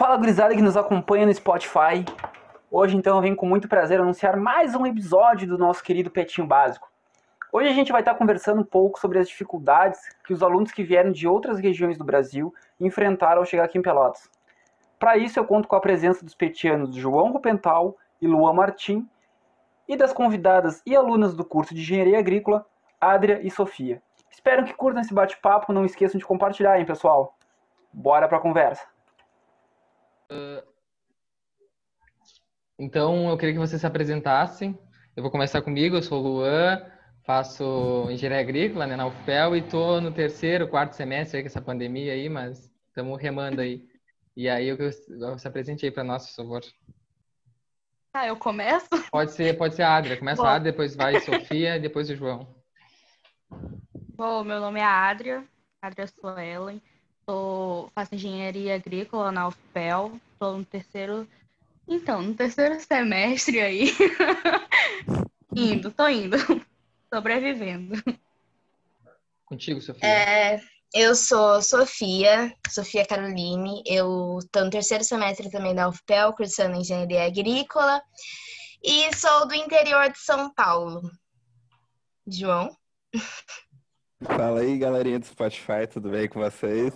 Fala gurizada que nos acompanha no Spotify. Hoje então eu venho com muito prazer anunciar mais um episódio do nosso querido Petinho Básico. Hoje a gente vai estar conversando um pouco sobre as dificuldades que os alunos que vieram de outras regiões do Brasil enfrentaram ao chegar aqui em Pelotas. Para isso eu conto com a presença dos petianos João Rupental e Luan Martim e das convidadas e alunas do curso de Engenharia Agrícola, Adria e Sofia. Espero que curtam esse bate-papo, não esqueçam de compartilhar, hein, pessoal. Bora para a conversa. Então, eu queria que você se apresentasse. Eu vou começar comigo, eu sou o Luan, faço engenharia agrícola né, na UFPEL e estou no terceiro, quarto semestre aí com essa pandemia aí, mas estamos remando aí. E aí, eu que você apresente aí para nós, por favor. Ah, eu começo? Pode ser, pode ser a Adria. Começa Bom. a Adria, depois vai Sofia e depois o João. Bom, meu nome é Adria, Adria Suelen. Sou, faço engenharia agrícola na UFPEL. Estou no terceiro. Então, no terceiro semestre aí. indo, tô indo. Sobrevivendo. Contigo, Sofia. É, eu sou Sofia, Sofia Caroline. Eu estou no terceiro semestre também da UFPEL, cursando Engenharia Agrícola. E sou do interior de São Paulo. João? Fala aí, galerinha do Spotify, tudo bem com vocês?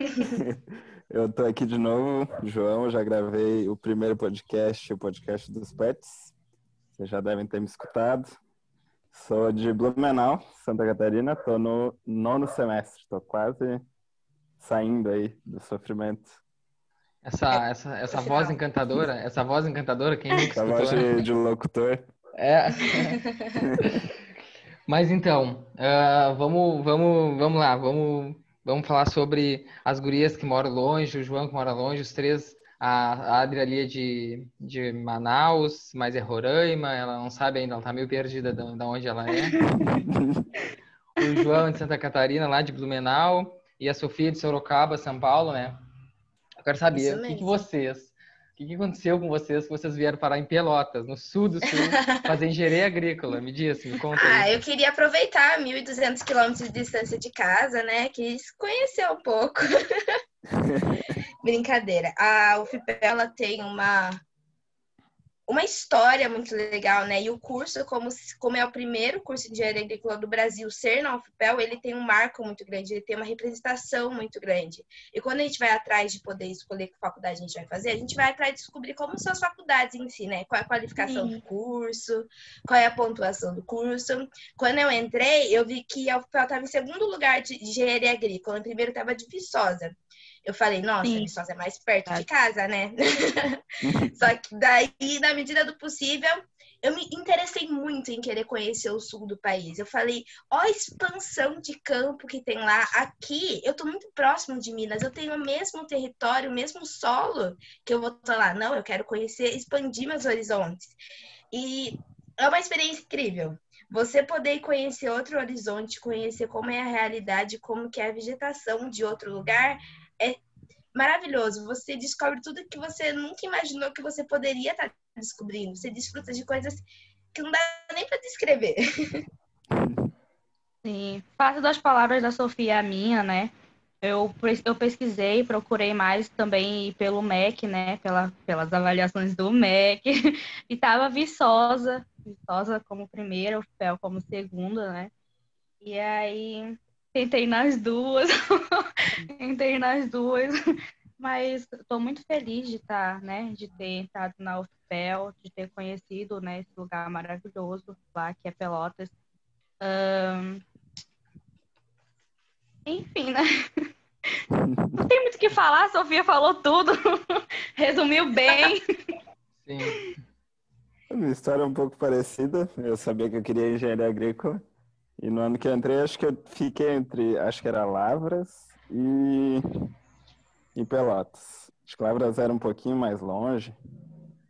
Eu tô aqui de novo, João, já gravei o primeiro podcast, o podcast dos pets. Vocês já devem ter me escutado. Sou de Blumenau, Santa Catarina, tô no nono semestre, tô quase saindo aí do sofrimento. Essa, essa, essa voz encantadora, essa voz encantadora, quem nunca Essa voz escutou? né? de, de locutor. É. Mas então, ah, vamos, vamos, vamos lá, vamos, vamos falar sobre as gurias que moram longe, o João que mora longe, os três. A, a Adri ali é de, de Manaus, mas é Roraima, ela não sabe ainda, ela tá meio perdida de, de onde ela é. O João é de Santa Catarina, lá de Blumenau, e a Sofia de Sorocaba, São Paulo, né? Eu quero saber, o que, que vocês, o que, que aconteceu com vocês que vocês vieram parar em Pelotas, no sul do sul, fazer engenharia agrícola? Me diz, me conta. Ah, eu queria aproveitar 1.200 quilômetros de distância de casa, né? Quis conhecer um pouco. Brincadeira. A UFPEL ela tem uma uma história muito legal, né? E o curso, como, como é o primeiro curso de engenharia agrícola do Brasil ser na UFPEL, ele tem um marco muito grande, ele tem uma representação muito grande. E quando a gente vai atrás de poder escolher que faculdade a gente vai fazer, a gente vai atrás de descobrir como são as faculdades em si, né? Qual é a qualificação do curso, qual é a pontuação do curso. Quando eu entrei, eu vi que a UFPEL estava em segundo lugar de de engenharia agrícola, em primeiro estava de Viçosa. Eu falei, nossa, Sim. Viçosa é mais perto de casa, né? Só que daí, na medida do possível, eu me interessei muito em querer conhecer o sul do país. Eu falei, ó a expansão de campo que tem lá. Aqui, eu tô muito próximo de Minas, eu tenho o mesmo território, o mesmo solo que eu vou estar lá. Não, eu quero conhecer, expandir meus horizontes. E é uma experiência incrível. Você poder conhecer outro horizonte, conhecer como é a realidade, como que é a vegetação de outro lugar, é maravilhoso. Você descobre tudo que você nunca imaginou que você poderia estar descobrindo. Você desfruta de coisas que não dá nem para descrever. Sim. Parte das palavras da Sofia a minha, né? Eu, eu pesquisei, procurei mais também pelo MEC, né? Pela, pelas avaliações do MEC. E tava Viçosa, Viçosa como primeira, o FEL como segunda, né? E aí tentei nas duas, tentei nas duas, mas estou muito feliz de estar, né? De ter entrado na UFPEL, de ter conhecido, né? Esse lugar maravilhoso lá que é Pelotas. Ahn, Enfim, né? Não tem muito o que falar, a Sofia falou tudo, resumiu bem. Sim. A minha história é um pouco parecida. Eu sabia que eu queria engenharia agrícola. E no ano que eu entrei, acho que eu fiquei entre, acho que era Lavras e, e Pelotas. Acho que Lavras era um pouquinho mais longe.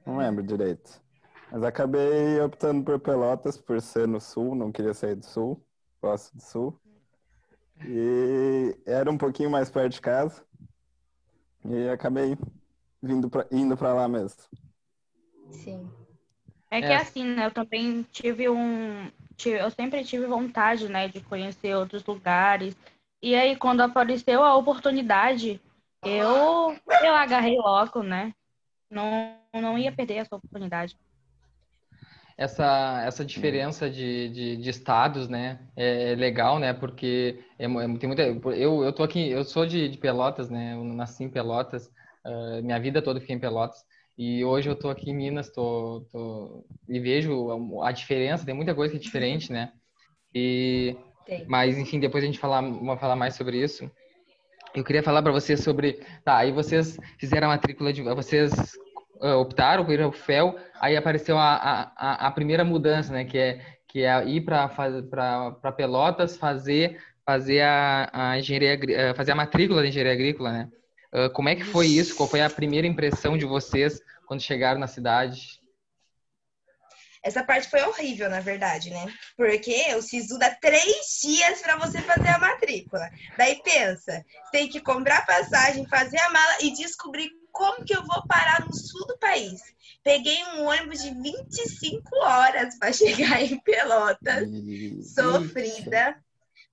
Não lembro direito. Mas acabei optando por Pelotas por ser no sul, não queria sair do sul. Gosto do sul. E era um pouquinho mais perto de casa. E acabei vindo pra, indo para lá mesmo. Sim. É que É. assim, né? Eu também tive um. Eu sempre tive vontade, né, de conhecer outros lugares. E aí, quando apareceu a oportunidade eu, eu agarrei logo, né? Não, não ia perder essa oportunidade. Essa, essa diferença de, de, de estados, né, é legal, né, porque é, é, tem muita, eu, eu tô aqui, eu sou de, de Pelotas, né, eu nasci em Pelotas, uh, minha vida toda fiquei em Pelotas, e hoje eu tô aqui em Minas, tô, tô, e vejo a diferença, tem muita coisa que é diferente, né, e, mas enfim, depois a gente falar, vai falar mais sobre isso. Eu queria falar para vocês sobre, tá, aí vocês fizeram a matrícula de, vocês uh, optaram por ir ao FEL, aí apareceu a, a, a primeira mudança, né, que é, que é ir para Pelotas fazer, fazer a, a engenharia, fazer a matrícula de engenharia agrícola, né? Uh, como é que foi isso? Qual foi a primeira impressão de vocês quando chegaram na cidade? Essa parte foi horrível, na verdade, né? Porque o SISU dá três dias para você fazer a matrícula. Daí pensa, tem que comprar passagem, fazer a mala e descobrir como que eu vou parar no sul do país? Peguei um ônibus de 25 horas para chegar em Pelotas, sofrida.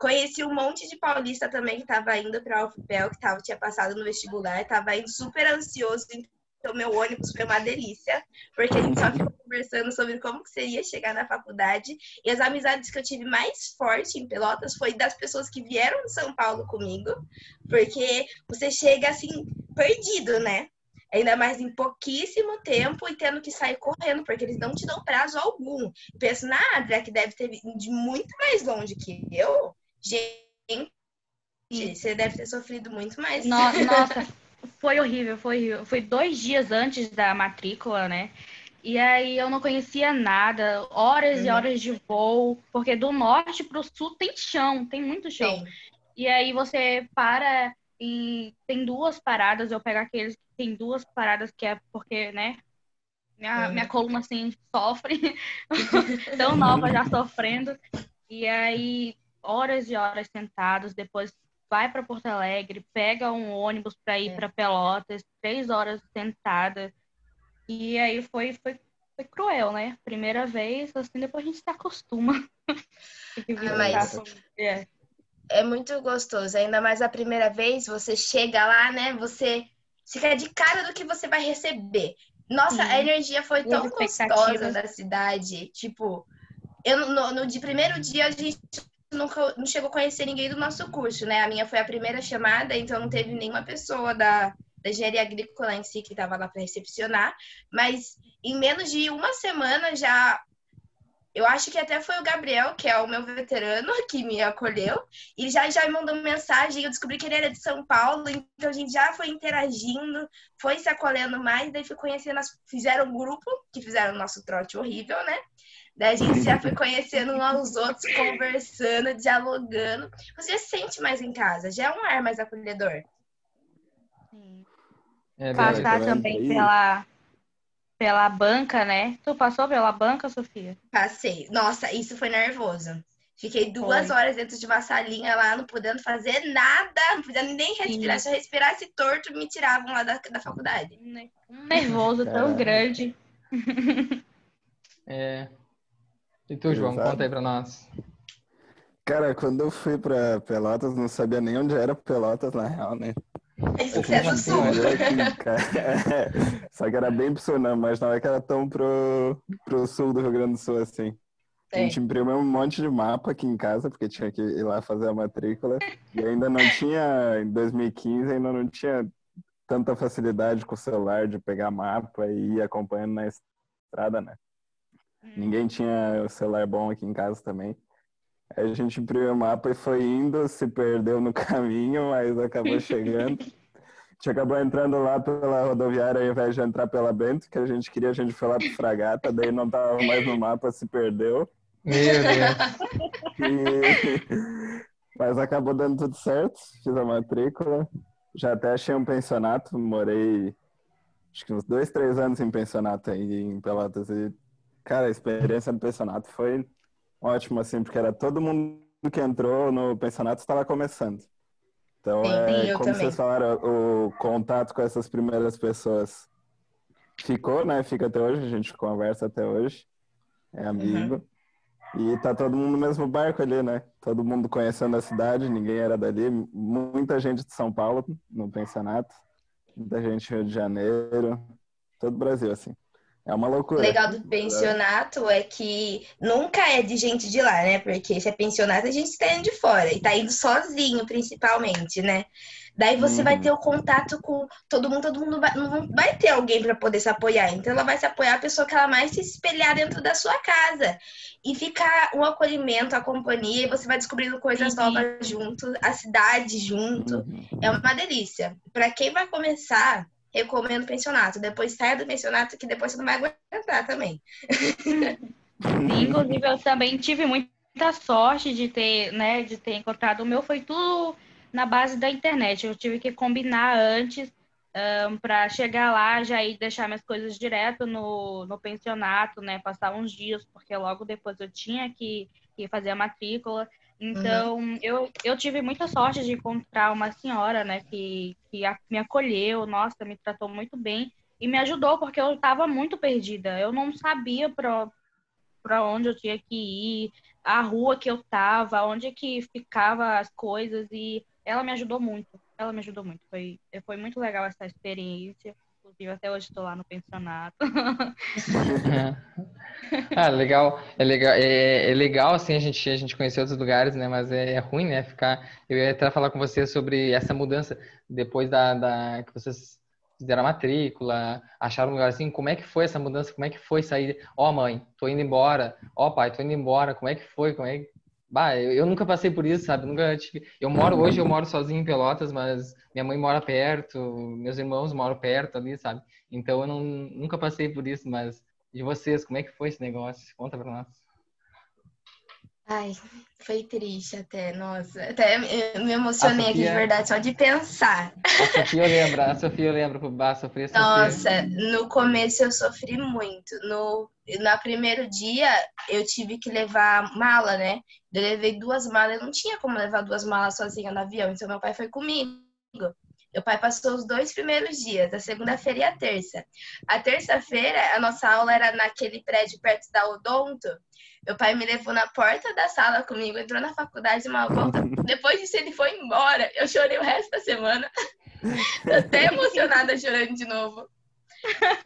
Conheci um monte de paulista também que estava indo para a UFPEL, que tava, tinha passado no vestibular, estava indo super ansioso, então meu ônibus foi uma delícia, porque a gente só ficou conversando sobre como que seria chegar na faculdade. E as amizades que eu tive mais forte em Pelotas foi das pessoas que vieram de São Paulo comigo, porque você chega assim perdido, né? Ainda mais em pouquíssimo tempo e tendo que sair correndo, porque eles não te dão prazo algum. Penso na Adria, que deve ter vindo de muito mais longe que eu. Gente, você deve ter sofrido muito mais. Nossa, foi horrível, foi horrível. Foi dois dias antes da matrícula, né? E aí eu não conhecia nada, horas uhum. e horas de voo, porque do norte para o sul tem chão, tem muito chão. Sim. E aí você para e tem duas paradas, eu pego aqueles que tem duas paradas, que é porque, né? Minha, minha coluna assim sofre, tão nova já sofrendo. E aí, horas e horas sentados, depois vai para Porto Alegre, pega um ônibus para ir é. para Pelotas, três horas sentada. E aí foi, foi, foi cruel, né? Primeira vez, assim, depois a gente se acostuma. ah, mas... É é muito gostoso. Ainda mais a primeira vez, você chega lá, né? Você fica de cara do que você vai receber. Nossa, Sim. a energia foi tão gostosa da cidade. Tipo, eu no, no de primeiro dia a gente nunca não chegou a conhecer ninguém do nosso curso, né? A minha foi a primeira chamada, então não teve nenhuma pessoa da, da engenharia agrícola em si que estava lá para recepcionar. Mas em menos de uma semana já eu acho que até foi o Gabriel, que é o meu veterano, que me acolheu. E já já me mandou mensagem. Eu descobri que ele era de São Paulo, então a gente já foi interagindo, foi se acolhendo mais. Daí fui conhecendo, as... fizeram um grupo, que fizeram o nosso trote horrível, né? Daí a gente já foi conhecendo uns aos outros, conversando, dialogando. Você se sente mais em casa, já é um ar mais acolhedor. Sim. É, Passar também pela pela banca, né? Tu passou pela banca, Sofia? Passei. Nossa, isso foi nervoso. Fiquei duas foi. horas dentro de uma salinha lá, não podendo fazer nada, não podendo nem respirar. Sim. Se eu respirasse torto, me tiravam lá da, da faculdade. Um nervoso tão grande. É. E tu, João, Exato. conta aí pra nós. Cara, quando eu fui pra Pelotas, não sabia nem onde era Pelotas, na real, né? Isso é do sul. Só que era bem pro sul, não, mas não é que era tão pro, pro sul do Rio Grande do Sul assim. A gente imprimiu um monte de mapa aqui em casa, porque tinha que ir lá fazer a matrícula. E ainda não tinha, em 2015, ainda não tinha tanta facilidade com o celular de pegar mapa e ir acompanhando na estrada, né? Ninguém tinha o celular bom aqui em casa também. A gente imprimiu o mapa e foi indo, se perdeu no caminho, mas acabou chegando. A gente acabou entrando lá pela rodoviária ao invés de entrar pela Bento, que a gente queria, a gente foi lá pro Fragata, daí não tava mais no mapa, se perdeu. Meu Deus. E... Mas acabou dando tudo certo, fiz a matrícula. Já até achei um pensionato, morei acho que uns dois, três anos em pensionato aí em Pelotas. E, cara, a experiência no pensionato foi ótimo, assim, porque era todo mundo que entrou no pensionato estava começando. Então, sim, é, como também. vocês falaram, o contato com essas primeiras pessoas ficou, né? Fica até hoje, a gente conversa até hoje, é amigo. Uhum. E tá todo mundo no mesmo barco ali, né? Todo mundo conhecendo a cidade, ninguém era dali. Muita gente de São Paulo no pensionato, muita gente do Rio de Janeiro, todo o Brasil, assim. É uma loucura. O legal do pensionato é que nunca é de gente de lá, né? Porque se é pensionato, a gente tá indo de fora. E tá indo sozinho, principalmente, né? Daí você uhum. vai ter o contato com todo mundo, todo mundo vai, não vai ter alguém para poder se apoiar. Então ela vai se apoiar a pessoa que ela mais se espelhar dentro da sua casa. E ficar um acolhimento, a companhia, e você vai descobrindo coisas uhum. novas junto, a cidade junto. Uhum. É uma delícia. Para quem vai começar, recomendo pensionato. Depois saia do pensionato, que depois você não vai aguentar também. Inclusive, eu também tive muita sorte de ter, né, de ter encontrado. O meu foi tudo na base da internet. Eu tive que combinar antes um, para chegar lá, já ir deixar minhas coisas direto no, no pensionato, né? Passar uns dias, porque logo depois eu tinha que, que fazer a matrícula. Então, uhum. eu, eu tive muita sorte de encontrar uma senhora, né, que, que a, me acolheu, nossa, me tratou muito bem e me ajudou, porque eu estava muito perdida. Eu não sabia para onde eu tinha que ir, a rua que eu estava, onde que ficava as coisas, e ela me ajudou muito. Ela me ajudou muito. Foi, foi muito legal essa experiência. Inclusive, até hoje estou lá no pensionato. ah, legal. É legal, é, é, legal assim a gente, a gente conhecer outros lugares, né? Mas é, é, ruim, né? Ficar. Eu ia até falar com você sobre essa mudança depois da, da que vocês fizeram a matrícula, acharam um lugar assim. Como é que foi essa mudança? Como é que foi sair? Ó, oh, mãe, tô indo embora. Ó, oh, pai, tô indo embora. Como é que foi? Como é Bah, eu, eu, nunca passei por isso, sabe? Nunca tive... Eu moro hoje, eu moro sozinho em Pelotas, mas minha mãe mora perto, meus irmãos moram perto ali, sabe? Então eu não, nunca passei por isso, mas de vocês, como é que foi esse negócio? Conta pra nós. Ai, foi triste até, nossa. Até me emocionei Sofia... aqui de verdade, só de pensar. A Sofia lembra, a Sofia lembra pro bar, sofri Sofia. Nossa, no começo eu sofri muito. No, no primeiro dia eu tive que levar mala, né? Eu levei duas malas, eu não tinha como levar duas malas sozinha no avião, então meu pai foi comigo. Meu pai passou os dois primeiros dias, a segunda-feira e a terça. A terça-feira, a nossa aula era naquele prédio perto da Odonto. Meu pai me levou na porta da sala comigo, entrou na faculdade uma volta. Depois disso, ele foi embora. Eu chorei o resto da semana. Tô até emocionada chorando de novo.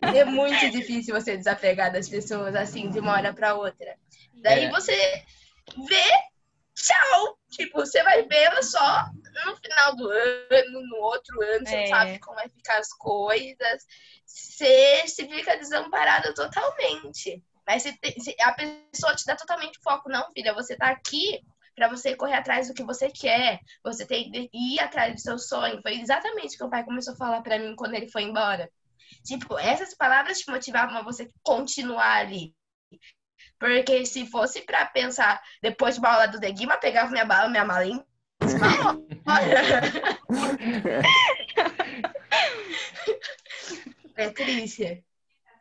É muito difícil você desapegar das pessoas assim, de uma hora para outra. Daí é. você vê tchau. Tipo, você vai vê-la só no final do ano, no outro ano, você é. não sabe como vai ficar as coisas. Você se fica desamparada totalmente. Mas você tem, a pessoa te dá totalmente foco. Não, filha, você tá aqui para você correr atrás do que você quer. Você tem que ir atrás do seu sonho. Foi exatamente o que o pai começou a falar para mim quando ele foi embora. Tipo, essas palavras te motivavam a você continuar ali. Porque se fosse para pensar depois de uma aula do Deguima, pegava minha bala, minha malinha. é triste.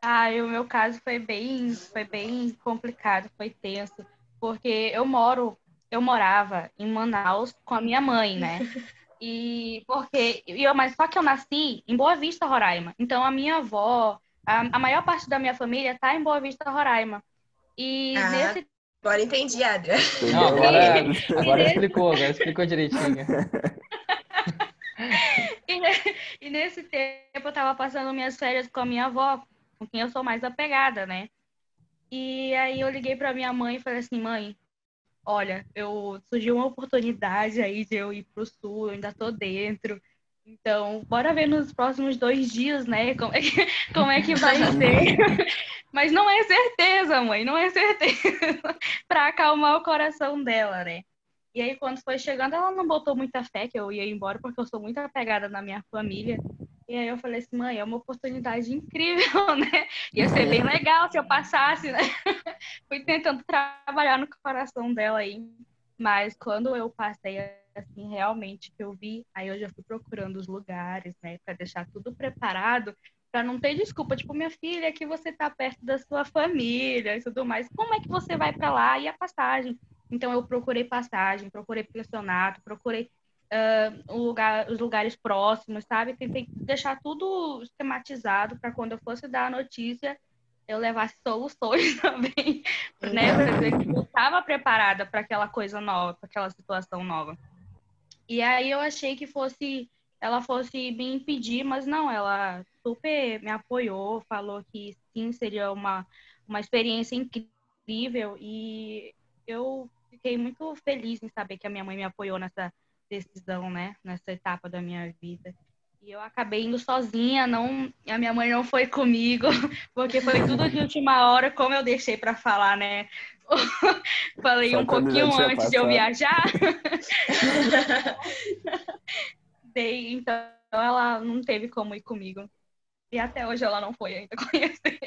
Ah, e o meu caso foi bem, foi bem complicado, foi tenso, porque eu moro, eu morava em Manaus com a minha mãe, né? E porque eu, mas só que eu nasci em Boa Vista, Roraima. Então a minha avó, a, a maior parte da minha família tá em Boa Vista, Roraima. E ah, nesse Agora entendi, Adria. Não, agora, agora explicou, agora explicou direitinho. e, e nesse tempo eu tava passando minhas férias com a minha avó, com quem eu sou mais apegada, né? E aí eu liguei para minha mãe e falei assim, mãe, olha, eu surgiu uma oportunidade aí de eu ir pro sul, eu ainda tô dentro. Então, bora ver nos próximos dois dias, né? Como é que, como é que vai ser. Mas não é certeza, mãe, não é certeza. para acalmar o coração dela, né? E aí, quando foi chegando, ela não botou muita fé que eu ia embora, porque eu sou muito apegada na minha família. E aí eu falei assim, mãe, é uma oportunidade incrível, né? Ia ser bem legal se eu passasse, né? Fui tentando trabalhar no coração dela aí. Mas quando eu passei, assim, realmente, que eu vi, aí eu já fui procurando os lugares, né? Para deixar tudo preparado, para não ter desculpa. Tipo, minha filha, que você tá perto da sua família e tudo mais. Como é que você vai para lá? E a passagem? Então eu procurei passagem, procurei pensionato, procurei uh, lugar, os lugares próximos, sabe? Tentei deixar tudo esquematizado para quando eu fosse dar a notícia, eu levasse soluções também, né? Pra dizer que eu estava preparada para aquela coisa nova, para aquela situação nova. E aí eu achei que fosse ela fosse me impedir, mas não, ela super me apoiou, falou que sim, seria uma, uma experiência incrível e eu fiquei muito feliz em saber que a minha mãe me apoiou nessa decisão, né, nessa etapa da minha vida. E eu acabei indo sozinha, não, a minha mãe não foi comigo, porque foi tudo de última hora, como eu deixei para falar, né? Falei Só um pouquinho antes passado. de eu viajar. Dei, então ela não teve como ir comigo. E até hoje ela não foi ainda conhecer.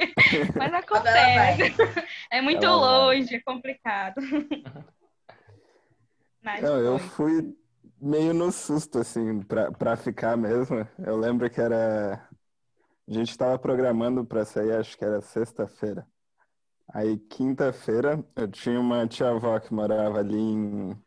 Mas acontece. É muito ela longe, vai. é complicado. Mas não, eu fui meio no susto, assim, pra, pra ficar mesmo. Eu lembro que era. A gente estava programando para sair, acho que era sexta-feira. Aí, quinta-feira, eu tinha uma tia-avó que morava ali em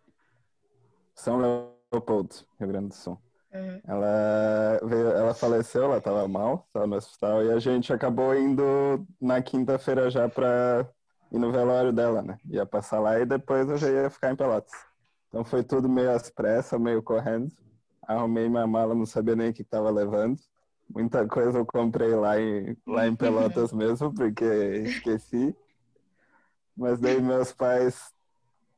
São Leopoldo, Rio Grande do Sul. Uhum. Ela, veio, ela faleceu, ela estava mal, estava no hospital, e a gente acabou indo na quinta-feira já para ir no velório dela, né? Ia passar lá e depois eu já ia ficar em Pelotas. Então foi tudo meio às pressas, meio correndo. Arrumei minha mala, não sabia nem o que estava levando. Muita coisa eu comprei lá em, lá em Pelotas mesmo, porque esqueci. Mas daí meus pais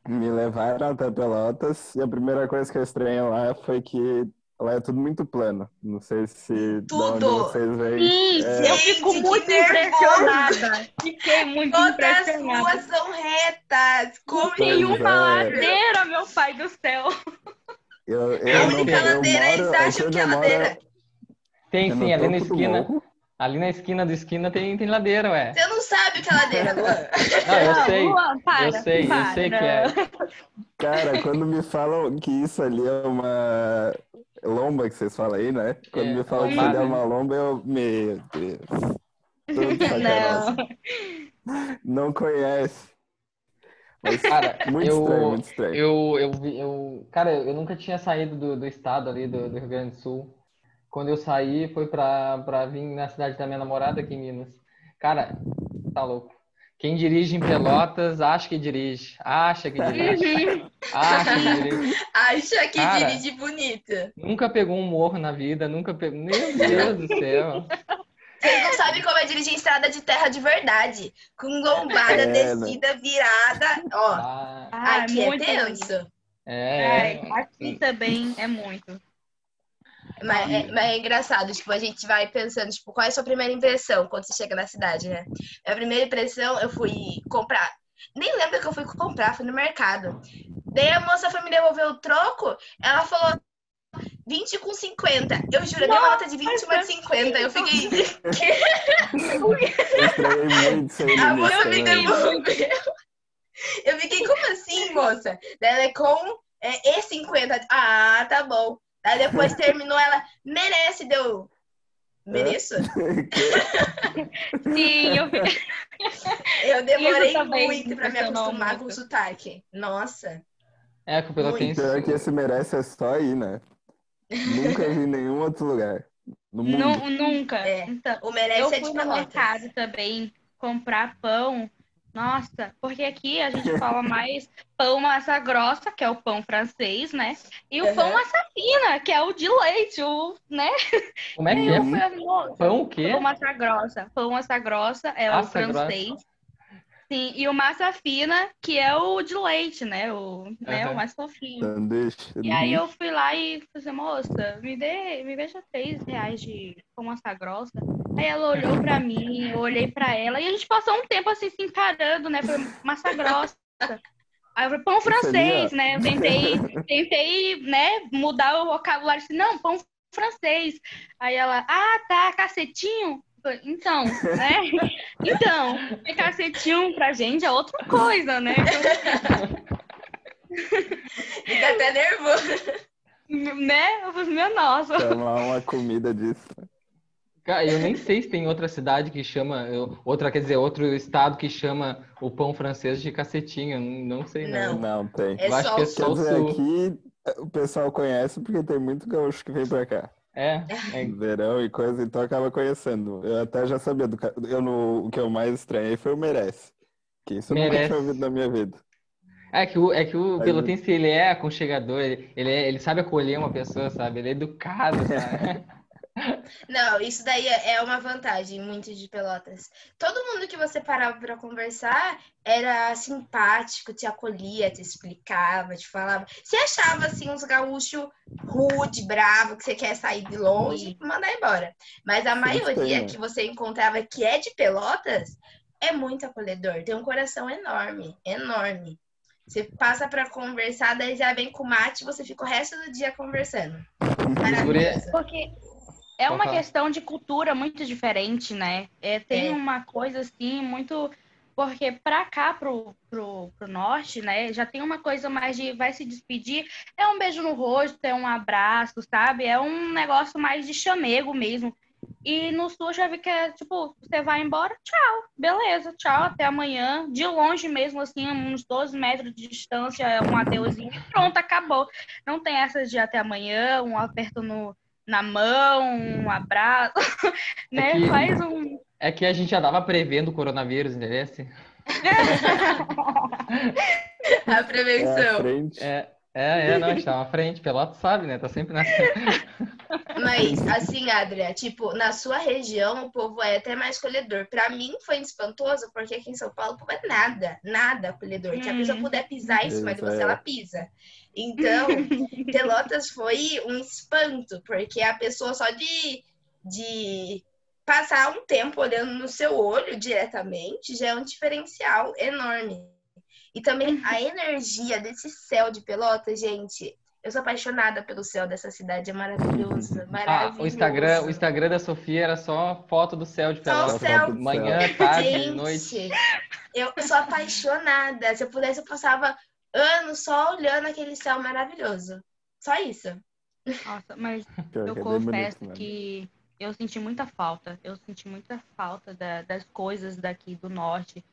me levaram até Pelotas e a primeira coisa que eu estranhei lá foi que lá é tudo muito plano. Não sei se tudo. vocês veem. Isso, é... eu fico muito impressionada. Fiquei muito Todas impressionada. Todas as ruas são retas. Como tem uma é... ladeira, meu pai do céu. Eu, eu a única não, ladeira, eu eles acham que é ladeira. Tem sim, ali na esquina. Ali na esquina do esquina tem, tem ladeira, ué. Você não sabe o que é ladeira, Luan. Não, eu sei. Luan, para, eu sei, para. eu sei que é. Cara, quando me falam que isso ali é uma lomba que vocês falam aí, né? Quando é, me falam que isso é uma lomba, eu. Meu Deus. Não. Não conhece. Mas, cara, muito eu, estranho, muito estranho. Eu, eu, eu, cara, eu nunca tinha saído do, do estado ali, do, do Rio Grande do Sul. Quando eu saí, foi pra, pra vir na cidade da minha namorada aqui em Minas. Cara, tá louco. Quem dirige em Pelotas, acha que dirige. Acha que dirige. acha que dirige. Acha que Cara, dirige bonita. Nunca pegou um morro na vida, nunca pegou. Meu Deus do céu. Vocês não sabem como é dirigir estrada de terra de verdade. Com lombada, é, né? descida, virada. Ó, ah, aqui é tenso. É. é. Aqui também é muito. Mas é, mas é, engraçado, tipo, a gente vai pensando, tipo, qual é a sua primeira impressão quando você chega na cidade, né? A primeira impressão, eu fui comprar. Nem lembro que eu fui comprar, fui no mercado. Daí a moça foi me devolver o troco, ela falou 20 com 50. Eu juro, deu uma nota de 20 uma de 50. Eu fiquei. a moça me devolveu. Eu fiquei, como assim, moça? Daí ela é com é, E50. Ah, tá bom. Aí depois terminou ela, merece, deu. Mereço? Sim, eu Eu demorei muito pra me acostumar com o sotaque. Nossa. É, com o Pelotense. Pior que esse merece é só aí, né? Nunca vi em nenhum outro lugar. No mundo. Nunca. É. Então, o merece eu é fui no mercado também comprar pão nossa, porque aqui a gente fala mais pão massa grossa, que é o pão francês, né? E o uhum. pão massa fina, que é o de leite, o, né? Como é que é? Pão o quê? Pão massa grossa. Pão massa grossa é massa o francês. Grossa. Sim, e o massa fina, que é o de leite, né? O, uhum. né? o mais fofinho. Sanduíche. E aí eu fui lá e falei, assim, moça, me dê, me veja três reais de pão massa grossa. Aí ela olhou pra mim, eu olhei pra ela, e a gente passou um tempo assim se encarando, né? Foi massa grossa. Aí eu falei, pão francês, né? Eu tentei, tentei, né, mudar o vocabulário assim, não, pão francês. Aí ela, ah, tá, cacetinho. Então, né? Então, cacetinho pra gente é outra coisa, né? Fica até nervoso. Né? Eu falei, meu nossa. Chamar uma comida disso. Cara, eu nem sei se tem outra cidade que chama, outra, quer dizer, outro estado que chama o pão francês de cacetinho. Não, não sei, não. Não, tem. É eu acho que é só dizer, aqui o pessoal conhece porque tem muito gaúcho que vem pra cá. É, é. Verão e coisa, então acaba conhecendo. Eu até já sabia do eu no, o que eu mais estranhei foi o merece. Que isso eu nunca Merece. tinha ouvido na minha vida. É que o, é que o Aí- pelotense, ele é aconchegador, ele, ele, é- ele sabe acolher uma pessoa, sabe? Ele é educado, sabe? Não, isso daí é uma vantagem muito de Pelotas. Todo mundo que você parava para conversar era simpático, te acolhia, te explicava, te falava. Você achava assim uns gaúchos rude, bravo, que você quer sair de longe, mandar embora. Mas a maioria né? que você encontrava que é de Pelotas é muito acolhedor, tem um coração enorme, enorme. Você passa para conversar, daí já vem com mate, você fica o resto do dia conversando. Maravilhoso. Porque é uma questão de cultura muito diferente, né? É, tem É. uma coisa assim, muito. Porque pra cá, pro, pro, pro norte, né, já tem uma coisa mais de vai se despedir, é um beijo no rosto, é um abraço, sabe? É um negócio mais de chamego mesmo. E no sul eu já vi que é tipo, você vai embora, tchau, beleza, tchau, até amanhã. De longe mesmo, assim, uns 12 metros de distância, um adeuzinho, e pronto, acabou. Não tem essas de até amanhã, um aperto no, na mão, um abraço, né? que- Faz um. É que a gente já tava prevendo o coronavírus, entendeu? A É prevenção. frente. É, é, é, não, a gente tá à frente, Pelotas sabe, né? Tá sempre na Mas, assim, Adria, tipo, na sua região o povo é até mais acolhedor. Pra mim foi espantoso, porque aqui em São Paulo o povo é nada, nada acolhedor. Que a pessoa Hum. puder pisar em cima de você, é. ela pisa. Então, Pelotas foi um espanto, porque a pessoa só de, de passar um tempo olhando no seu olho diretamente já é um diferencial enorme. E também a energia desse céu de Pelotas, gente. Eu sou apaixonada pelo céu dessa cidade, é maravilhoso, Ah, maravilhoso. o Instagram, o Instagram da Sofia era só foto do céu de Só o Pelotas. céu. Manhã, tarde, Gente, noite. eu sou apaixonada. Se eu pudesse, eu passava anos só olhando aquele céu maravilhoso. Só isso. Nossa, mas Pior eu que é bonito confesso mesmo. que eu senti muita falta. Eu senti muita falta da- das coisas daqui do norte.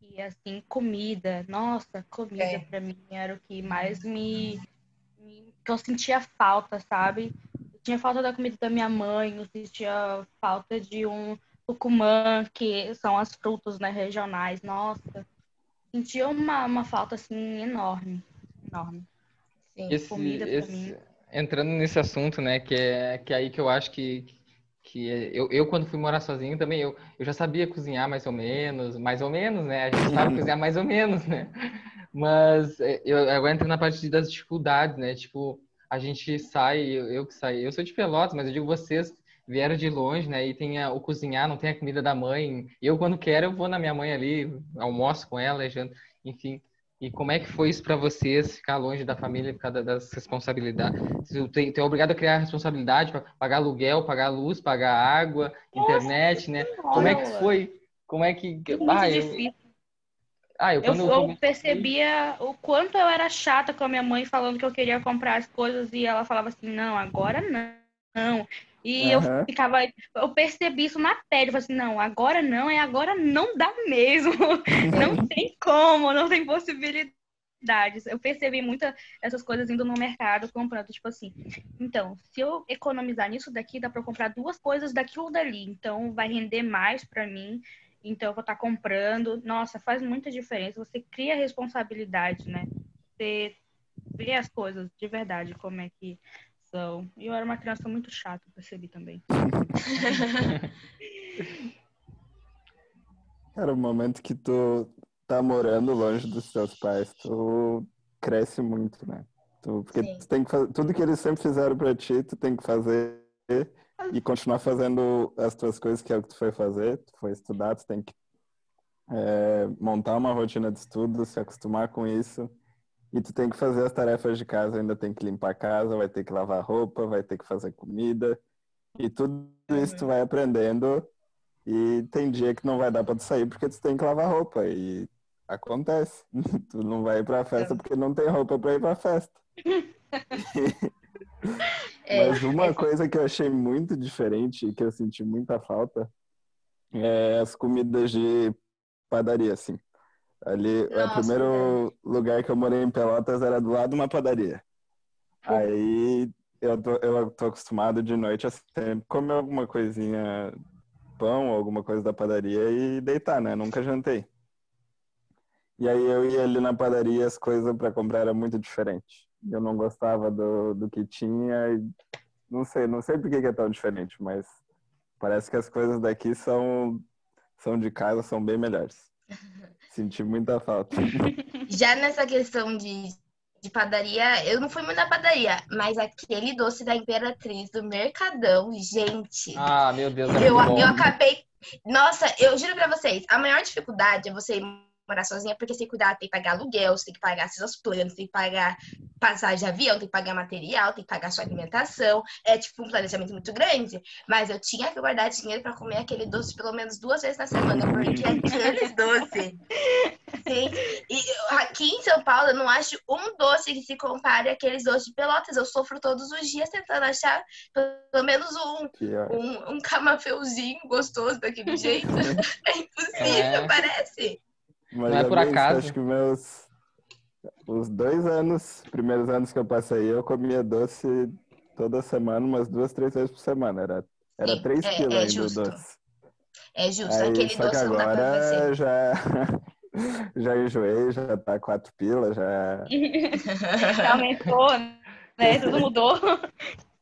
E assim, comida. Nossa, comida É. pra mim era o que mais me, me- que eu sentia falta, sabe? Eu tinha falta da comida da minha mãe, eu sentia falta de um tucumã, que são as frutas, né, regionais. Nossa, sentia uma, uma falta assim enorme, enorme. Sim. Esse, comida pra esse- mim. entrando nesse assunto, né, que é, que é aí que eu acho que, que é- eu, eu, quando fui morar sozinho também, eu, eu já sabia cozinhar mais ou menos, mais ou menos, né, a gente sabe cozinhar mais ou menos, né, mas é, eu agora entrei na parte das dificuldades, né, tipo, a gente sai, eu, eu que saí, eu sou de Pelotas, mas eu digo vocês vieram de longe, né, e tem a- o cozinhar, não tem a comida da mãe, eu quando quero eu vou na minha mãe ali, almoço com ela, janto, enfim, e como é que foi isso para vocês, ficar longe da família por causa das responsabilidades? Tu tem- é obrigado a criar responsabilidade para pagar aluguel, pagar luz, pagar água, internet, né? Como é que Nossa. foi? Como é que... Muito Ah, eu, ah, eu Eu, eu percebia o quanto eu era chata com a minha mãe falando que eu queria comprar as coisas e ela falava assim, não, agora não. E eu Aham. ficava, eu percebi isso na pele, eu falei assim, não, agora não, é agora não dá mesmo. Não tem como, não tem possibilidades. Eu percebi muitas essas coisas indo no mercado comprando, tipo assim. Então, se eu economizar nisso daqui, dá para eu comprar duas coisas daquilo dali. Então, vai render mais para mim. Então, eu vou estar comprando. Nossa, faz muita diferença. Você cria responsabilidade, né? Você vê as coisas de verdade, como é que E eu era uma criança muito chata, percebi também. Cara, o momento que tu tá morando longe dos teus pais, tu cresce muito, né? Tu, porque Sim. tu tem que fazer tudo que eles sempre fizeram pra ti, tu tem que fazer e continuar fazendo as tuas coisas, que é o que tu foi fazer, tu foi estudar, tu tem que é, montar uma rotina de estudo, se acostumar com isso. E tu tem que fazer as tarefas de casa, ainda tem que limpar a casa, vai ter que lavar roupa, vai ter que fazer comida. E tudo isso tu vai aprendendo e tem dia que não vai dar pra tu sair porque tu tem que lavar roupa. E acontece. Tu não vai pra festa É. porque não tem roupa pra ir pra festa. É, Mas uma coisa que eu achei muito diferente e que eu senti muita falta é as comidas de padaria, assim. Ali, o Nossa, primeiro lugar que eu morei em Pelotas era do lado de uma padaria. Aí eu tô, eu tô acostumado de noite a sempre comer alguma coisinha, pão, alguma coisa da padaria e deitar, né? Nunca jantei. E aí eu ia ali na padaria as coisas para comprar era muito diferente. Eu não gostava do, do que tinha e não sei, não sei por que, que é tão diferente, mas parece que as coisas daqui são, são de casa, são bem melhores. Senti muita falta. Já nessa questão de, de padaria, eu não fui muito na padaria, mas aquele doce da Imperatriz do Mercadão, gente. Ah, meu Deus, é eu, muito bom. eu acabei. Nossa, eu juro pra vocês, a maior dificuldade é você morar sozinha, porque que cuidar, tem que pagar aluguel, você tem que pagar seus planos, tem que pagar passagem de avião, tem que pagar material, tem que pagar sua alimentação. É tipo um planejamento muito grande. Mas eu tinha que guardar dinheiro para comer aquele doce pelo menos duas vezes na semana, porque aquele doce. Sim. E aqui em São Paulo, eu não acho um doce que se compare àqueles doces de pelotas. Eu sofro todos os dias tentando achar pelo menos um, um, um camafeuzinho gostoso daquele jeito. É impossível, é. parece. Mas não é por acaso. Acho que meus os dois anos, primeiros anos que eu passei, eu comia doce toda semana, umas duas, três vezes por semana. Era, era três é, quilos é ainda o doce. É justo, Aí, aquele só doce que não dá pra agora já, já enjoei, já tá quatro pilas, já Já aumentou, né? Tudo mudou.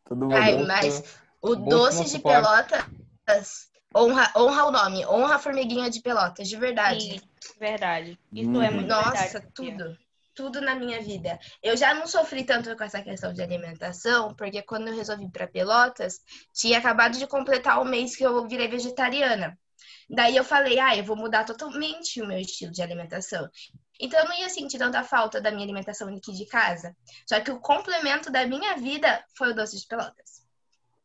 tudo mudou. Ai, mas o doce de pelotas honra, honra o nome, honra a formiguinha de pelotas, de verdade. Sim, verdade. Isso Hum. é muito Nossa, verdade. tudo. Tudo na minha vida. Eu já não sofri tanto com essa questão de alimentação, porque quando eu resolvi ir para Pelotas, tinha acabado de completar o mês que eu virei vegetariana. Daí eu falei, ah, eu vou mudar totalmente o meu estilo de alimentação. Então eu não ia sentir tanta falta da minha alimentação aqui de casa. Só que o complemento da minha vida foi o doce de Pelotas.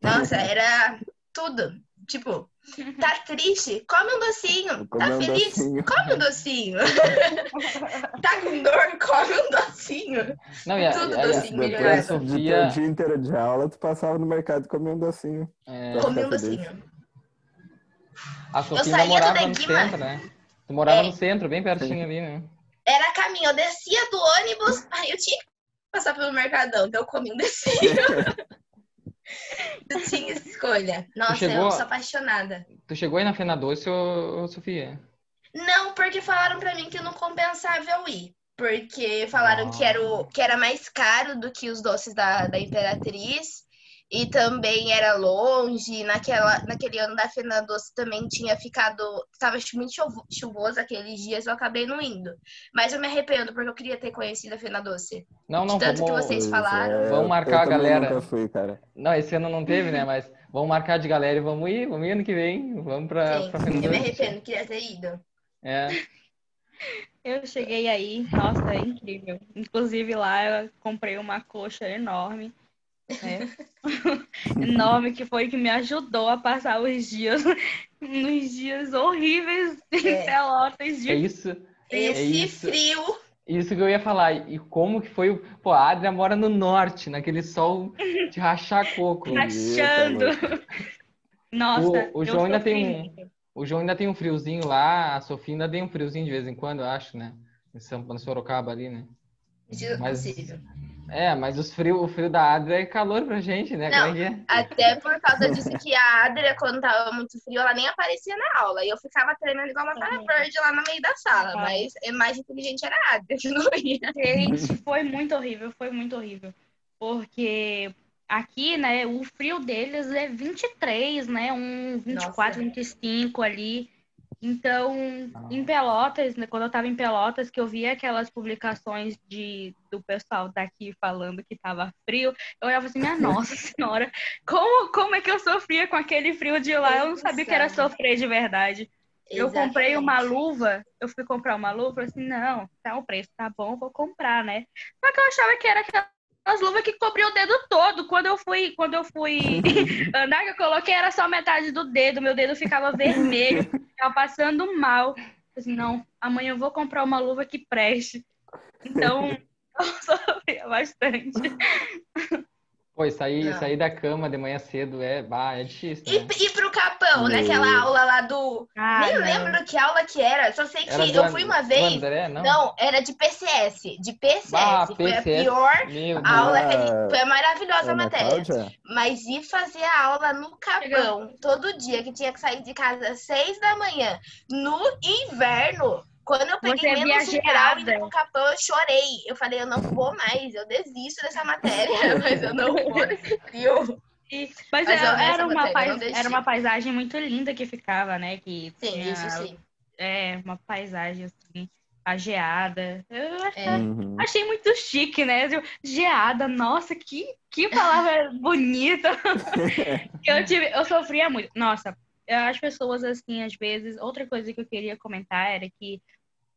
Nossa, era tudo. Tipo, tá triste? Come um docinho. Tá um feliz? docinho. Come um docinho. tá com dor? Come um docinho. Não, e a, Tudo e a- docinho, a melhorado. Depois de ter Sofia, o dia inteiro de aula, tu passava no mercado e comia um docinho. é, Come um docinho. a Sofia ainda saía do morava no centro, né? Tu morava É. no centro, bem pertinho ali, né? Era caminho. Eu descia do ônibus, aí eu tinha que passar pelo mercadão. Então eu comia um docinho. eu tinha escolha. Nossa, chegou- eu sou apaixonada. Tu chegou aí na Fena Doce, ô, Sofia? Não, porque falaram pra mim que não compensava eu ir. Porque falaram Ah. que, era o, que era mais caro do que os doces da, da Imperatriz. E também era longe. Naquela, naquele ano da Fena Doce também tinha ficado. Estava muito chuvo- chuvoso aqueles dias, eu acabei não indo. Mas eu me arrependo, porque eu queria ter conhecido a Fena Doce. Não, não, De tanto que vamos... vocês Pois falaram. é, Vamos marcar eu galera. Nunca fui, cara. Não, esse ano não teve, né? Mas vamos marcar de galera e vamos ir, vamos ir ano que vem. Vamos pra, Sim, pra Fena eu me arrependo, queria ter ido. É. Eu cheguei aí, nossa, é incrível. Inclusive lá eu comprei uma coxa enorme, né? enorme que foi que me ajudou a passar os dias, nos dias horríveis em É. Pelotas de É isso, Esse isso. frio. isso que eu ia falar. E como que foi o. Pô, a Adria mora no norte, naquele sol de rachar coco. rachando. Nossa, O- o eu João ainda tem um-. O João ainda tem um friozinho lá, a Sofia ainda tem um friozinho de vez em quando, eu acho, né? Em São em Sorocaba ali, né? de Mas- possível. É, mas os frio, o frio da Adria é calor pra gente, né? Não. É que é? Até por causa disso que a Adria, quando tava muito frio, ela nem aparecia na aula. E eu ficava tremendo igual uma cara verde lá no meio da sala. Uhum. Mas a mais inteligente era a Adria, que não ia. Gente, foi muito horrível, foi muito horrível. Porque aqui, né, o frio deles é 23, né? Um 24, Nossa. 25 ali. Então, em Pelotas, né, quando eu tava em Pelotas, que eu via aquelas publicações de, do pessoal daqui falando que tava frio, eu olhava assim, minha nossa senhora, como, como é que eu sofria com aquele frio de lá? Eu não sabia que era sofrer de verdade. Eu comprei uma luva, eu fui comprar uma luva, falei assim, não, tá o preço, tá bom, vou comprar, né? Só que eu achava que era aquelas luvas que cobriam o dedo todo. Quando eu fui, quando eu fui andar, que eu coloquei, era só metade do dedo, meu dedo ficava vermelho, ficava passando mal. Eu assim, não, amanhã eu vou comprar uma luva que preste. Então, eu sofria bastante. Pô, sair, Não. sair da cama de manhã cedo é, bah, é difícil, E, né? e pro Capão, Meu. naquela aula lá do. Ah, Nem não. lembro que aula que era, só sei que Era eu fui uma vez. André, não? Não, era de PCS. De PCS. Ah, Foi a pior Meu Deus. aula que Ah, gente. Foi a maravilhosa Ana matéria. Cláudia? Mas ir fazer a aula no Capão todo dia, que tinha que sair de casa às seis da manhã, no inverno. Quando eu peguei Você é menos um grau no Capão, eu chorei. Eu falei, eu não vou mais, eu desisto dessa matéria, mas eu não vou nesse frio. E- mas Mas eu era, uma matéria pais- era uma paisagem muito linda que ficava, né? Que Sim, tinha, isso sim. É, uma paisagem assim, a geada. Eu É. Uhum. achei muito chique, né? Eu, Geada, nossa, que, que palavra bonita. Eu tive, eu sofria muito. Nossa, as pessoas assim, às vezes, outra coisa que eu queria comentar era que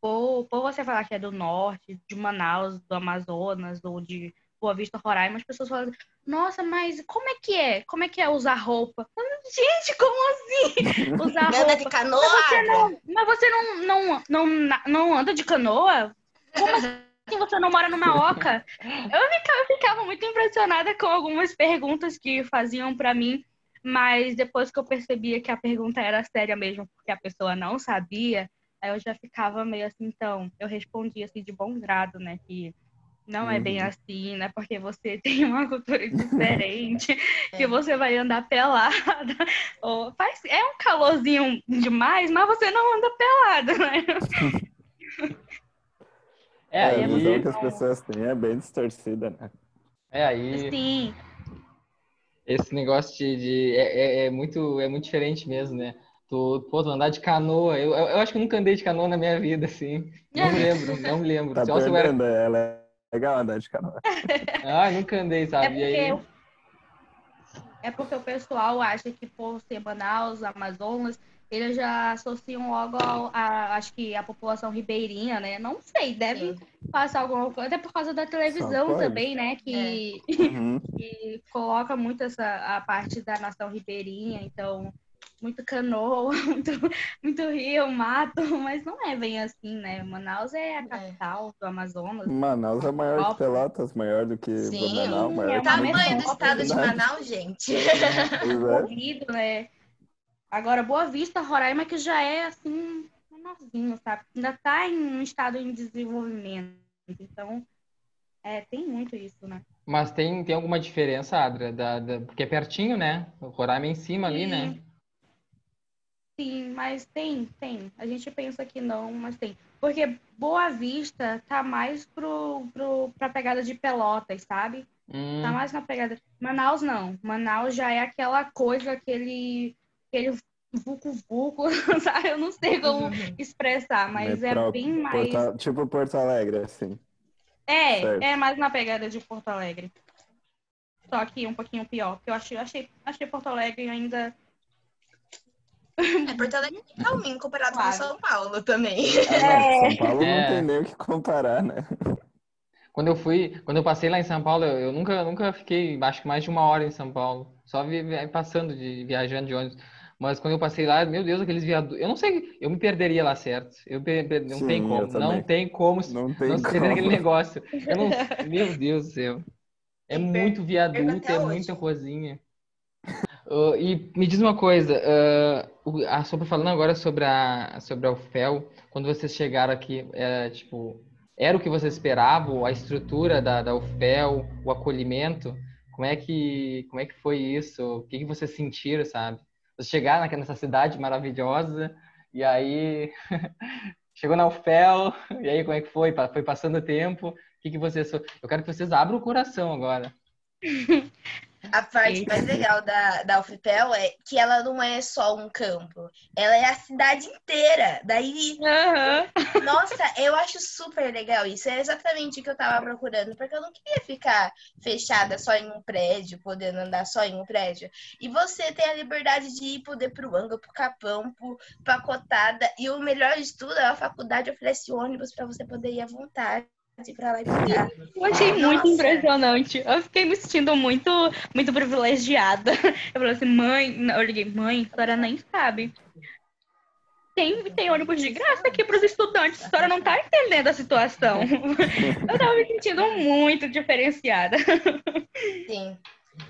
por, por você falar que é do norte, de Manaus, do Amazonas, ou de Boa Vista, Roraima, as pessoas falam, nossa, mas como é que é? Como é que é usar roupa? Gente, como assim? Usar Anda roupa. de canoa? Mas você não, mas você não, não, não, não anda de canoa? Como assim você não mora numa oca? Eu ficava, eu ficava muito impressionada com algumas perguntas que faziam pra mim, mas depois que eu percebia que a pergunta era séria mesmo, porque a pessoa não sabia, aí eu já ficava meio assim, então, eu respondia assim de bom grado, né, que não é bem Uhum. assim, né? Porque você tem uma cultura diferente, que É. você vai andar pelada. Ou faz, é um calorzinho demais, mas você não anda pelado, né? É, É, a aí, visão que as pessoas têm é bem distorcida, né? é aí, Sim. esse negócio de, de- é, é, é muito, é muito diferente mesmo, né? Tu, pô, tu andar de canoa, eu, eu eu acho que eu nunca andei de canoa na minha vida, assim. Não me lembro, não me lembro. Tá Só se eu era... ela é legal andar de canoa. Ah, nunca andei, É sabe? porque, E aí, o- é porque o pessoal acha que por ser Manaus, Amazonas, eles já associam logo ao, a, acho que a população ribeirinha, né? Não sei, deve Sim. passar alguma coisa, até por causa da televisão também, né? Que, Uhum. que coloca muito essa a parte da nação ribeirinha, então muito canoa, muito, muito rio, mato, mas não é bem assim, né? Manaus é a capital do Amazonas. Manaus é maior que Pelotas, maior do que Sim, Blumenau, maior é O tamanho do estado de. Manaus, gente. É. corrido, né? Agora, Boa Vista, Roraima, que já é assim, menorzinho, sabe? Ainda tá em um estado em desenvolvimento. Então, é, tem muito isso, né? mas tem, tem alguma diferença, Adra? Da, da- porque é pertinho, né? O Roraima é em cima ali, né? Sim, mas tem, tem. A gente pensa que não, mas tem. Porque Boa Vista tá mais pro, pro, pra pegada de Pelotas, sabe? Hum, Tá mais na pegada. Manaus não. Manaus já é aquela coisa, aquele, aquele vucu-vucu, sabe? Eu não sei como Uhum. expressar, mas é Metró- bem mais. Porto- tipo Porto Alegre, assim. É, Certo. é mais na pegada de Porto Alegre. Só que um pouquinho pior. Porque eu achei, achei, achei Porto Alegre ainda. É, Porto Alegre é calminho comparado com Claro. São Paulo também. Ah, não, São Paulo É. não tem nem o que comparar, né? Quando eu fui, quando eu passei lá em São Paulo, eu, eu nunca, nunca fiquei, acho que mais de uma hora em Só Paulo. Só vi, vi- passando, de, viajando de ônibus. Mas quando eu passei lá, meu Deus, aqueles viadutos. Eu não sei, eu me perderia lá, certo? Eu per- não Sim, tem eu como, não também. tem como Não tem não se perder como. aquele negócio. Eu não, meu Deus do céu. É Eu muito viaduto, é hoje. muita Ah, e me diz uma coisa, o- ah, sobre, falando agora sobre a, sobre a UFEL, quando vocês chegaram aqui, era, tipo, era o que vocês esperavam, a estrutura da, da UFEL, o acolhimento, como é que, como é que foi isso? O que, que vocês sentiram, sabe? Vocês chegaram nessa cidade maravilhosa, e aí chegou na UFEL, e aí como é que foi? Foi passando o tempo, o que, que vocês... Eu quero que vocês abram o coração agora. A parte mais legal da, da UFPEL é que ela não é só um campo, ela é a cidade inteira. Daí, Aham. nossa, eu acho super legal isso. É exatamente o que eu tava procurando, porque eu não queria ficar fechada só em um prédio, podendo andar só em um prédio. E você tem a liberdade de ir poder pro Anga, pro Capão, pro Pacotada. E o melhor de tudo, a faculdade oferece ônibus para você poder ir à vontade pra lá e pra cá. Eu achei muito Nossa. impressionante. Eu fiquei me sentindo muito, muito privilegiada. Eu falei assim, mãe, eu liguei, mãe, a senhora nem sabe. Tem, tem ônibus de graça aqui para os estudantes. A senhora não tá entendendo a situação. Eu tava me sentindo muito diferenciada. Sim.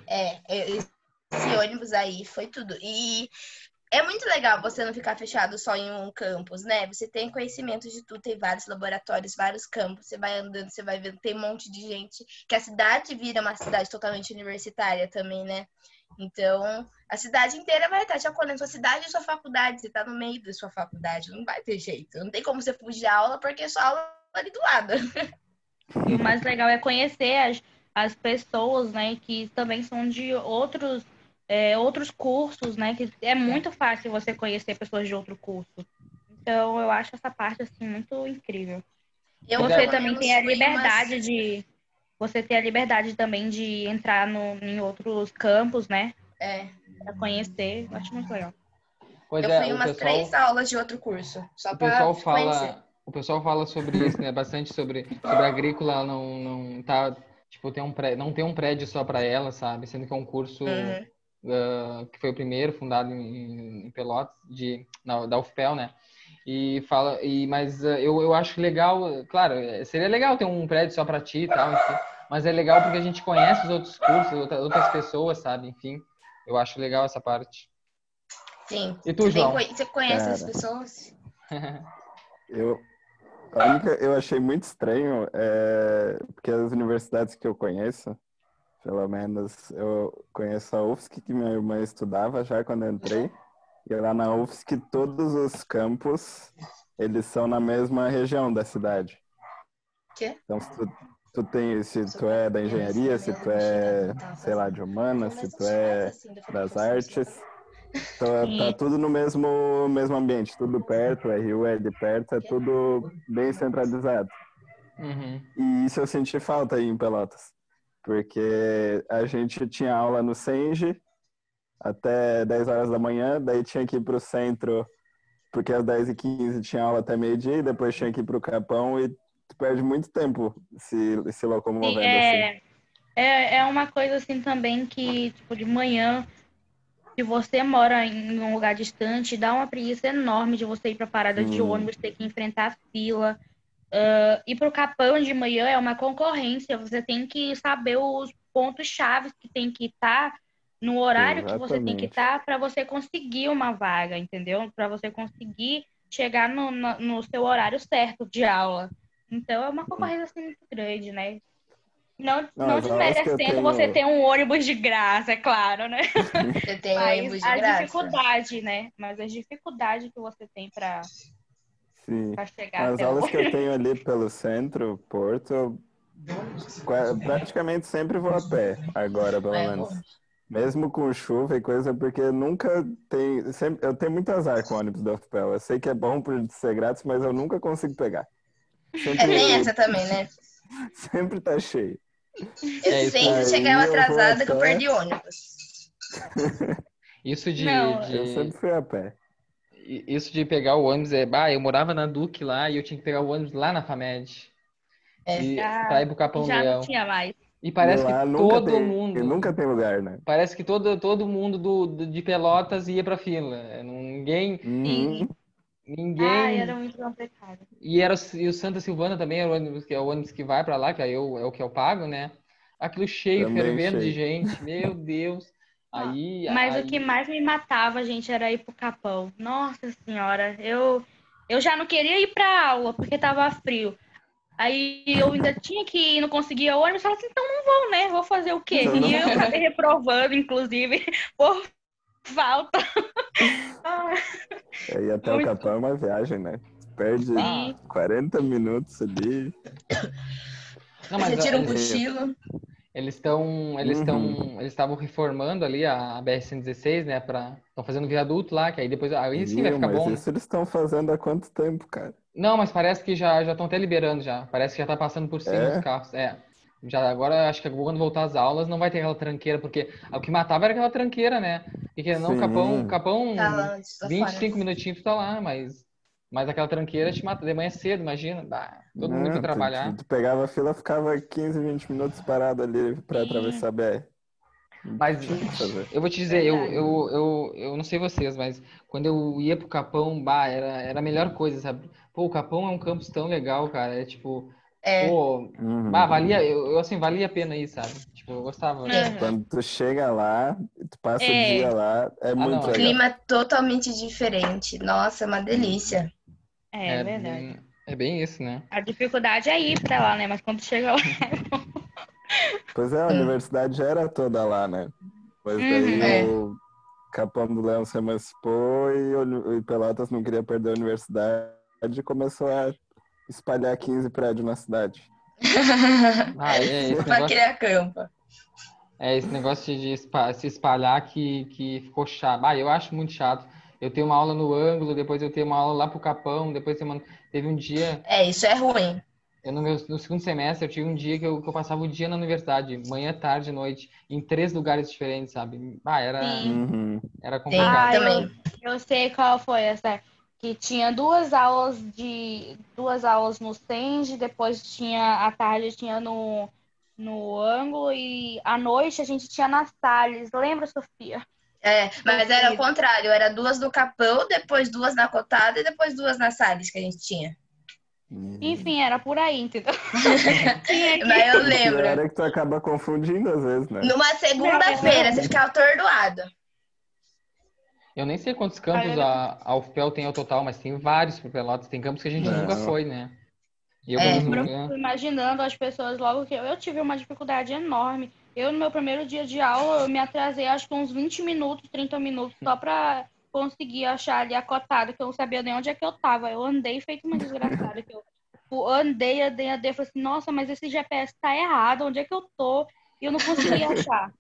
É, é, esse ônibus aí foi tudo. E é muito legal você não ficar fechado só em um campus, né? Você tem conhecimento de tudo, tem vários laboratórios, vários campos, você vai andando, você vai vendo, tem um monte de gente, que a cidade vira uma cidade totalmente universitária também, né? Então, a cidade inteira vai estar te acolhendo, sua cidade e sua faculdade, você está no meio da sua faculdade, não vai ter jeito. Não tem como você fugir da aula, porque sua aula tá ali do lado. E o mais legal é conhecer as, as pessoas, né, que também são de outros é, outros cursos, né? Que é muito fácil você conhecer pessoas de outro curso. Então, eu acho essa parte, assim, muito incrível. Eu, você também tem a liberdade umas... de... Você tem a liberdade também de entrar no, em outros campos, né? É. Pra conhecer. Eu acho muito legal. Pois eu é, fui umas pessoal... três aulas de outro curso. Só o pessoal fala... Conhecer. O pessoal fala sobre isso, né? Bastante sobre, sobre a agrícola não, não tá... Tipo, tem um pré... não tem um prédio só para ela, sabe? Sendo que é um curso... Uhum uh, que foi o primeiro fundado em, em Pelotas, de, na, da UFPEL, né? E fala, e, mas uh, eu, eu acho legal, claro, seria legal ter um prédio só para ti e tal, enfim, mas é legal porque a gente conhece os outros cursos, outras pessoas, sabe? Enfim, eu acho legal essa parte. Sim. E tu, João? Você conhece Cara, as pessoas? eu, a única, eu achei muito estranho, é, porque as universidades que eu conheço, pelo menos eu conheço a UFSC, que minha irmã estudava já quando eu entrei. E lá na UFSC, todos os campos, eles são na mesma região da cidade. Que? Então, se tu, tu, tem, se tu é da engenharia, se tu é, sei lá, de humanas, se tu é das artes, então, tá tudo no mesmo, mesmo ambiente, tudo perto, o RU é de perto, é tudo bem centralizado. Uhum. E isso eu senti falta aí em Pelotas porque a gente tinha aula no Senge até 10 horas da manhã, daí tinha que ir para o centro, porque às 10 e 15 tinha aula até meio-dia, e depois tinha que ir para o Capão, e tu perde muito tempo se, se locomovendo é, assim. É, é uma coisa assim também que, tipo, de manhã, se você mora em um lugar distante, dá uma preguiça enorme de você ir para parada hum. de ônibus, ter que enfrentar fila. Uh, ir para o Capão de manhã é uma concorrência, você tem que saber os pontos chaves que tem que estar tá no horário Exatamente. que você tem que estar tá para você conseguir uma vaga, entendeu? Para você conseguir chegar no, no, no, seu horário certo de aula. Então é uma concorrência assim, muito grande, né? Não, não, não desmerecendo tenho... você ter um ônibus de graça, é claro, né? Você tem Mas ônibus de a graça. dificuldade, né? Mas a dificuldade que você tem para Sim. As aulas que eu tenho ali pelo centro, Porto, eu praticamente sempre vou a pé, agora pelo é, menos. Mesmo com chuva e coisa, porque nunca tem. Sempre, eu tenho muito azar com ônibus da UFPEL. Eu sei que é bom por ser grátis, mas eu nunca consigo pegar. Sempre, é bem essa também, né? Sempre tá cheio. Eu é, sempre chegava atrasada que eu perdi ônibus. Isso de, de, Eu sempre fui a pé isso de pegar o ônibus é. Ah, eu morava na Duque lá e eu tinha que pegar o ônibus lá na FAMED. É, e, pra ir pro Capão já Leão. não tinha mais. E parece que todo tem, mundo. Nunca tem lugar, né? Parece que todo, todo mundo do, do de Pelotas ia pra fila. Ninguém. Uhum. Ninguém. Ah, era muito complicado. E, era, e o Santa Silvana também era o ônibus, que é o ônibus que vai pra lá, que aí eu, é o que eu pago, né? Aquilo cheio, também fervendo cheio. de gente. Meu Deus. Aí, Mas aí... o que mais me matava, gente, era ir pro Capão. Nossa senhora, eu, eu já não queria ir pra aula porque tava frio. Aí eu ainda tinha que ir, não conseguia o ônibus, falava assim, então não vou, né? Vou fazer o quê? E eu acabei reprovando, inclusive, por falta. é, e até Muito... o Capão é uma viagem, né? Perde Sim. 40 minutos ali. Não, mas, Você tira um cochilo. Eles estão, eles estão, Uhum. eles estavam reformando ali a BR-116, né, para estão fazendo viaduto lá, que aí depois aí sim vai ficar mas bom. né? isso eles estão fazendo há quanto tempo, cara? Não, mas parece que já já estão até liberando já. Parece que já tá passando por cima É? dos carros. É. Já agora acho que quando voltar às aulas não vai ter aquela tranqueira, porque o que matava era aquela tranqueira, né? E que não, Sim. Capão, Capão Tá lá, tá 25 fora. minutinhos tu tá lá, mas mas aquela tranqueira te mata de manhã cedo, imagina. Bah, todo mundo tu- trabalhar. Tu, tu pegava a fila, ficava 15, 20 minutos parado ali pra Sim. atravessar a BR. Mas que eu vou te dizer, eu, eu, eu, eu não sei vocês, mas quando eu ia pro Capão, bah, era, era a melhor coisa, sabe? Pô, o Capão é um campus tão legal, cara. É tipo, É. Pô, Uhum. ah, valia, eu, eu, assim, valia a pena ir, sabe? Tipo, eu gostava. É. Quando tu chega lá, tu passa É. o dia lá, é muito não, legal. Clima totalmente diferente. Nossa, é uma delícia. É, verdade. bem- é bem isso, né? A dificuldade é ir pra lá, né? Mas quando chega lá. Pois é, a universidade já era toda lá, né? Mas daí Uhum. É. o Capão do Leão se emancipou e o e Pelotas não queria perder a universidade e começou a espalhar 15 prédios na cidade. Ah, é, esse pra negócio, criar campa. é esse negócio de se espalhar que, que ficou chato. Ah, eu acho muito chato. Eu tenho uma aula no ângulo, depois eu tenho uma aula lá pro Capão, depois tem uma- teve um dia, É, isso é ruim. eu no, meu, no segundo semestre, eu tive um dia que eu, que eu passava o dia na universidade, manhã, tarde, noite, em três lugares diferentes, sabe? Ah, era, Sim. Uhum. era complicado. Ah, eu- também. Eu sei qual foi essa. Que tinha duas aulas de duas aulas no Senge, depois tinha à tarde tinha no no ângulo e à noite a gente tinha na Salles. Lembra, Sofia? É, mas era o contrário, era duas no Capão, depois duas na Cotada e depois duas na Salles que a gente tinha. Enfim, era por aí, entendeu? Mas eu lembro. é que tu acaba confundindo às vezes, né? Numa segunda-feira, você ficava atordoado. Eu nem sei quantos campos a, a UFPEL tem ao total, mas tem vários pro Pelotas. Tem campos que a gente Não. nunca foi, né? Eu, É. fico imaginando as pessoas logo que eu, eu tive uma dificuldade enorme. Eu, no meu primeiro dia de aula, eu me atrasei acho que uns 20 minutos, 30 minutos, só pra conseguir achar ali a cotada, que eu não sabia nem onde é que eu tava. Eu andei feito uma desgraçada. Que eu, eu andei, andei, andei, falei assim, nossa, mas esse GPS tá errado, onde é que eu tô? E eu não consegui achar.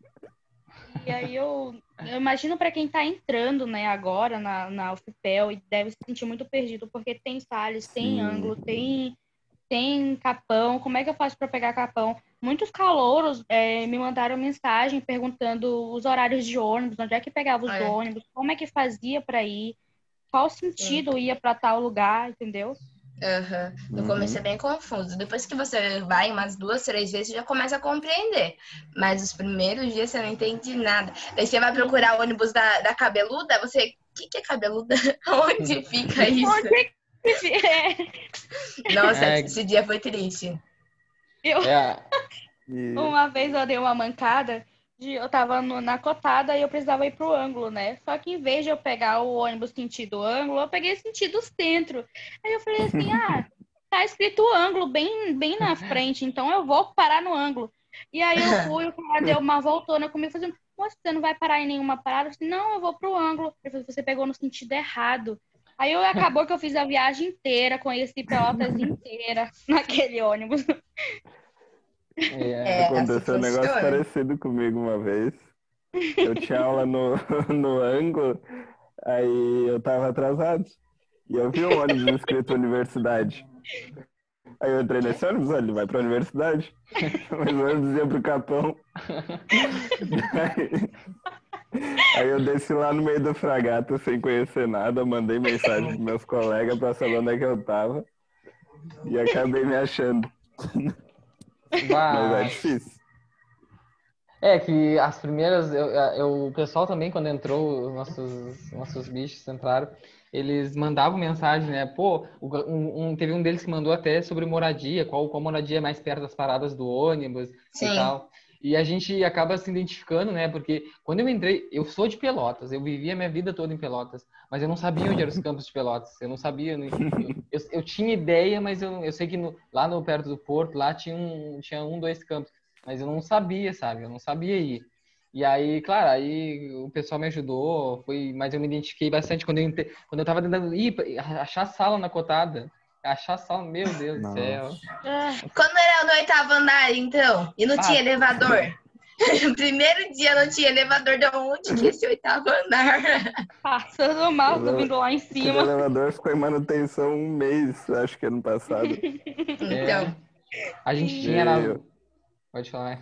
E aí eu, eu imagino para quem tá entrando, né, agora na, na UFPEL e deve se sentir muito perdido, porque tem Salles, tem Sim. ângulo, tem tem capão, como é que eu faço para pegar capão? Muitos calouros é, me mandaram mensagem perguntando os horários de ônibus, onde é que pegava os É. ônibus, como é que fazia para ir, qual sentido ia para tal lugar, entendeu? Aham. No Uhum. começo é bem confuso. Depois que você vai umas duas, três vezes, você já começa a compreender. Mas os primeiros dias você não entende nada. Daí você vai procurar o ônibus da, da cabeluda, você. O que, que é cabeluda? Onde fica isso? Onde? Nossa, É. esse dia foi triste. Eu, É, Uma vez eu dei uma mancada, de, eu tava no- na cotada e eu precisava ir pro ângulo, né? Só que em vez de eu pegar o ônibus sentido ângulo, eu peguei sentido centro. Aí eu falei assim, ah, tá escrito ângulo bem, bem na frente, então eu vou parar no ângulo. E aí eu fui, o cara deu uma voltona comigo, fazendo, moça, você não vai parar em nenhuma parada? Eu disse, não, eu vou pro ângulo. Ele falou, você pegou no sentido errado. Aí eu, acabou que eu fiz a viagem inteira, conheci Pelotas inteira naquele ônibus. é, aconteceu um negócio funciona. parecido comigo uma vez. Eu tinha aula no, no ângulo, aí eu tava atrasado. E eu vi um ônibus escrito universidade. Aí eu entrei nesse ônibus, olha, ele vai pra universidade. Mas o ônibus ia pro Capão. Aí, aí eu desci lá no meio do fragata sem conhecer nada, mandei mensagem pros meus colegas pra saber onde é que eu tava. E acabei me achando. Mas é vai. difícil. É que as primeiras, eu, eu- o pessoal também, quando entrou, os nossos, nossos bichos entraram, eles mandavam mensagem, né? Pô, um, um- teve um deles que mandou até sobre moradia, qual, qual moradia é mais perto das paradas do ônibus Sim. e tal. E a gente acaba se identificando, né? Porque quando eu entrei, eu sou de Pelotas, eu vivi a minha vida toda em Pelotas, mas eu não sabia onde eram os campos de Pelotas, eu não sabia. né? Eu, eu tinha ideia, mas eu, eu sei que no- lá no perto do Porto, lá tinha um, tinha um, dois campos mas eu não sabia, sabe? Eu não sabia ir. E aí, claro, aí o pessoal me ajudou, foi, mas eu me identifiquei bastante quando eu, quando eu tava tentando ir, achar sala na cotada. Achar sala, meu Deus do céu. Ah, Quando era no oitavo andar, então, e não Ah. tinha elevador. No primeiro dia não tinha elevador, de onde que é esse oitavo andar? Passando mal, tô vindo lá em cima. elevador ficou em manutenção um mês, acho que ano passado. Então, A gente tinha na... Pode falar.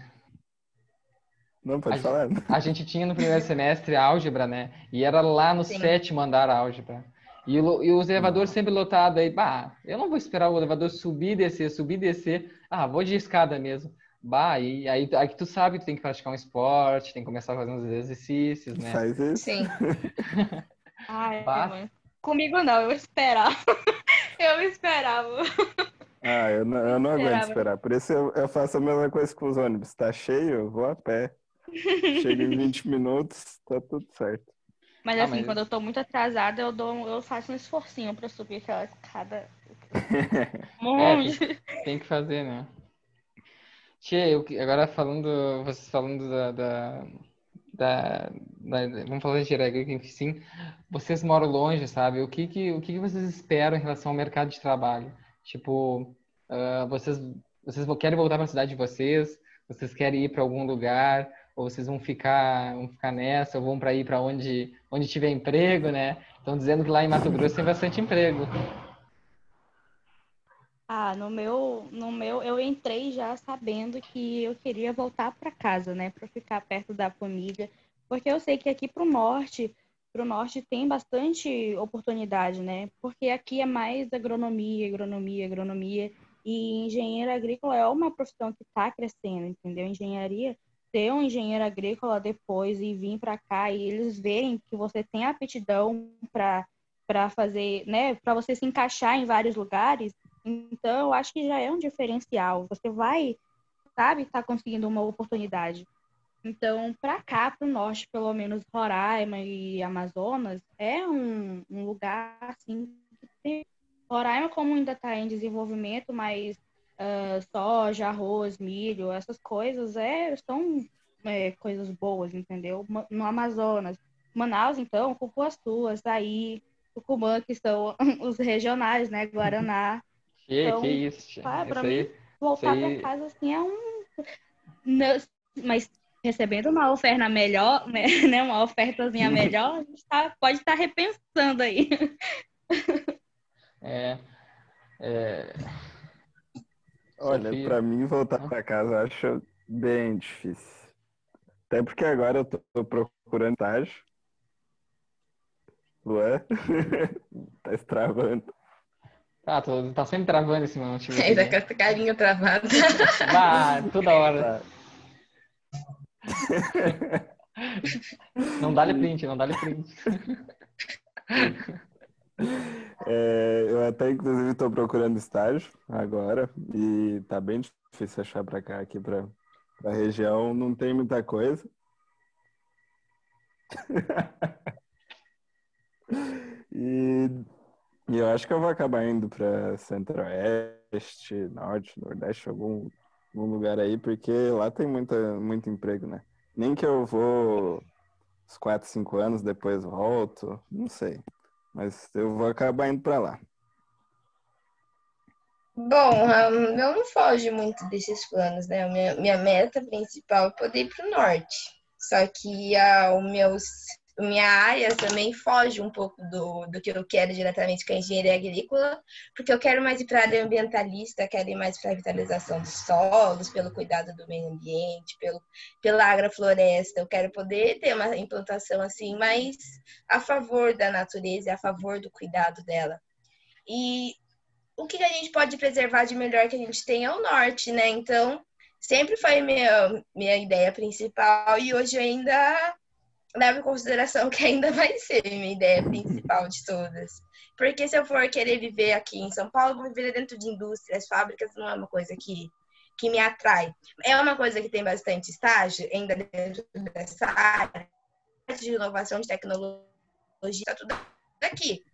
Não, pode A- falar. A gente tinha no primeiro semestre álgebra, né? E era lá no Sim. sétimo andar a álgebra. E, o- e os elevadores sempre lotados aí. Bah, eu não vou esperar o elevador subir e descer, subir e descer. Ah, vou de escada mesmo. Bah, e aí, aí tu sabe, tu tem que praticar um esporte, tem que começar a fazer uns exercícios, né? Faz isso. sim. Ai, Bah. Comigo não, eu esperava. Eu esperava. Ah, eu não, eu não aguento esperar. Por isso eu, eu faço a mesma coisa com os ônibus. Tá cheio, eu vou a pé. Chega em 20 minutos, tá tudo certo. Mas Ah, assim, mas- quando eu tô muito atrasada, eu dou, eu faço um esforcinho pra subir aquela escada. Monge. Tem que fazer, né? Tia, eu, agora falando, vocês falando da, da, da- da- vamos falar de que sim, vocês moram longe, sabe? O que que, o que que vocês esperam em relação ao mercado de trabalho? Tipo, ah, vocês, vocês vo- querem voltar para a cidade de vocês? Vocês querem ir para algum lugar? Ou vocês vão ficar, vão ficar nessa? Ou vão para ir para onde, onde tiver emprego, né? Estão dizendo que lá em Mato Grosso tem bastante emprego. Ah, no meu, no meu, eu entrei já sabendo que eu queria voltar para casa, né, para ficar perto da família, porque eu sei que aqui pro norte, pro norte tem bastante oportunidade, né? Porque aqui é mais agronomia, agronomia, agronomia, e engenheiro agrícola é uma profissão que está crescendo, entendeu? Engenharia, ter um engenheiro agrícola depois e vir para cá e eles verem que você tem aptidão para para fazer, né, para você se encaixar em vários lugares, então, eu acho que já é um diferencial. Você vai, sabe, estar conseguindo uma oportunidade. Então, para cá, para o norte, pelo menos Roraima e Amazonas, é um, um lugar assim. Roraima, como ainda está em desenvolvimento, mas ah, soja, arroz, milho, essas coisas é, são é, coisas boas, entendeu? No Amazonas. Manaus, então, Cupuaçu, Açaí, Tucumã, que são os regionais, né? Guaraná. Que, Então, que isso, ah, pra Isso aí- mim, voltar aí- para casa assim é um. Mas recebendo uma oferta melhor, né? né, Uma ofertazinha melhor, a gente tá, pode estar repensando aí. É, é, Olha, pra mim voltar pra casa eu acho bem difícil. Até porque agora eu tô, tô procurando estágio. Luan, tá estravando. Ah, tô, tá sempre travando esse meu notebook. Ainda aqui. com essa carinha travada. Ah, toda hora. Não dá-lhe print, não dá-lhe print. É, eu até, inclusive, tô procurando estágio agora e tá bem difícil achar pra cá, aqui pra, pra região não tem muita coisa. E, e eu acho que eu vou acabar indo pra Centro-Oeste, Norte, Nordeste, algum, algum lugar aí, porque lá tem muita, muito emprego, né? Nem que eu vou uns 4, 5 anos, depois volto, não sei. Mas eu vou acabar indo pra lá. Bom, ah, eu não foge muito desses planos, né? Minha, minha meta principal é poder ir para o norte. Só que a, o meus, minha área também foge um pouco do, do que eu quero diretamente com a engenharia agrícola, porque eu quero mais ir para a área ambientalista, quero ir mais para a revitalização dos solos, pelo cuidado do meio ambiente, pelo, pela agrofloresta. Eu quero poder ter uma implantação assim mais a favor da natureza a favor do cuidado dela. E o que a gente pode preservar de melhor que a gente tem é o norte, né? Então, sempre foi minha, minha ideia principal e hoje ainda levo em consideração que ainda vai ser minha ideia principal de todas. Porque se eu for querer viver aqui em São Paulo, vou viver dentro de indústrias, fábricas, não é uma coisa que, que me atrai. É uma coisa que tem bastante estágio ainda dentro dessa área de inovação de tecnologia, tá tudo aqui.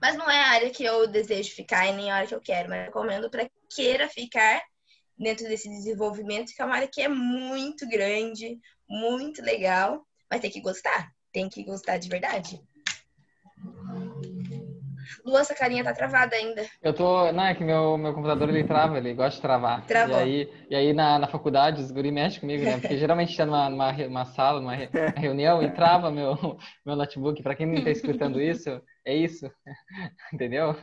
Mas não é a área que eu desejo ficar e nem a área que eu quero, mas recomendo para queira ficar dentro desse desenvolvimento, que é uma área que é muito grande, muito legal, mas tem que gostar, tem que gostar de verdade. Lu, essa carinha tá travada ainda. Eu tô. Não, é que meu, meu computador ele trava, ele gosta de travar. Travou. E aí, e aí na, na faculdade os guri mexem comigo, né? Porque geralmente tá numa, numa, re- uma sala, numa re- uma reunião e trava meu, meu notebook. Pra quem não tá escutando isso, é isso. Entendeu?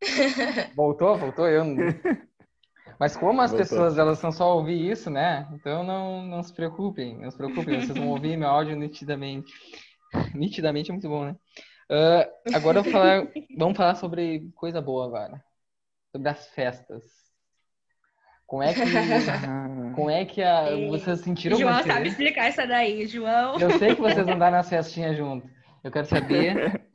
Voltou, voltou. Eu não... Mas como as Voltou. pessoas elas são só ouvir isso, né? Então não, não se preocupem, não se preocupem, vocês vão ouvir meu áudio nitidamente. Nitidamente é muito bom, né? Ah, agora eu vou falar, vamos falar sobre coisa boa agora. Sobre as festas. Como é que, como é que a, Ei, vocês sentiram João sabe explicar isso daí, João. Eu sei que vocês andaram nas festinhas juntos. Eu quero saber,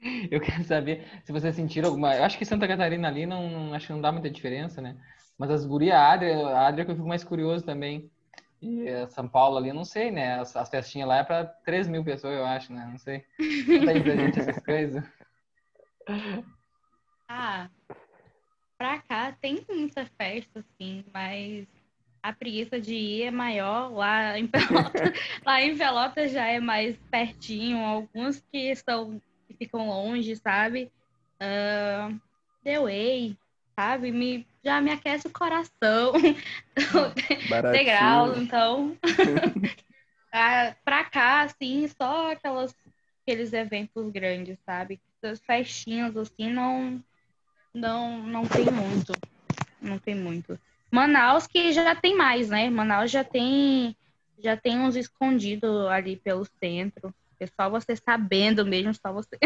Eu quero saber se vocês sentiram alguma. Eu acho que Santa Catarina ali não, não- acho que não dá muita diferença, né? Mas as gurias, a Adria, a Adria que eu fico mais curioso também. E São Paulo ali, eu não sei, né? As, as festinhas lá é pra 3 mil pessoas, eu acho, né? Não sei. Conta aí pra gente essas coisas. Ah, pra cá tem muita festa, sim, mas a preguiça de ir é maior. Lá em Pelotas, lá em Pelotas já é mais pertinho, alguns que estão que ficam longe, sabe? Ah, The Way, sabe? Me, já me aquece o coração. Degraus, então. ah, pra cá, assim, só aquelas, aqueles eventos grandes, sabe? As festinhas, assim, não, não, não tem muito. Não tem muito. Manaus que já tem mais, né? Manaus já tem já tem uns escondidos ali pelo centro. É só você sabendo mesmo, só você.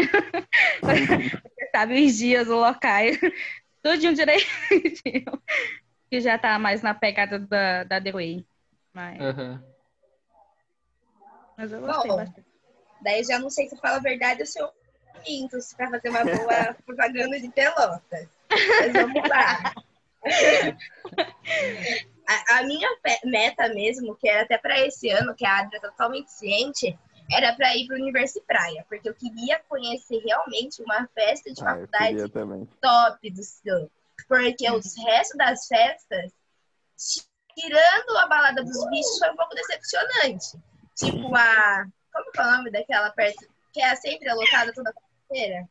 você sabe os dias, os locais. Tudinho direitinho. Que já tá mais na pegada da, da The Way. Mas, Aham. mas eu gostei Bom. bastante. Daí já não sei se eu falo a verdade ou se eu minto, se pra fazer uma boa propaganda de pelotas. Mas vamos lá. A, a minha meta mesmo, que era até para esse ano, que a Adria é totalmente ciente, era para ir para o Universo e Praia, porque eu queria conhecer realmente uma festa de Ah, faculdade top do seu. Porque os restos das festas, tirando a balada dos bichos, foi um pouco decepcionante. Tipo a. Como é o nome daquela perto? Que é sempre lotada toda quarta-feira?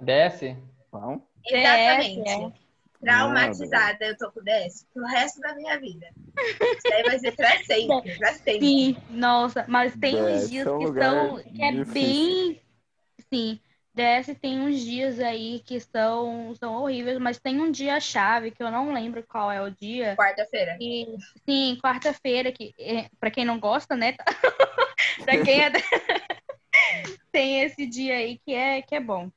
Desce? Bom, Exatamente. é. Traumatizada eu tô com desse pro resto da minha vida. Isso aí vai ser pra sempre, pra sempre. Sim, nossa, mas tem DS uns dias é um que são que é difícil. bem sim. DS tem uns dias aí que são, são horríveis, mas tem um dia chave que eu não lembro qual é o dia. Quarta-feira. E, sim, quarta-feira, que é, para quem não gosta, né? pra quem é tem esse dia aí que é que é bom.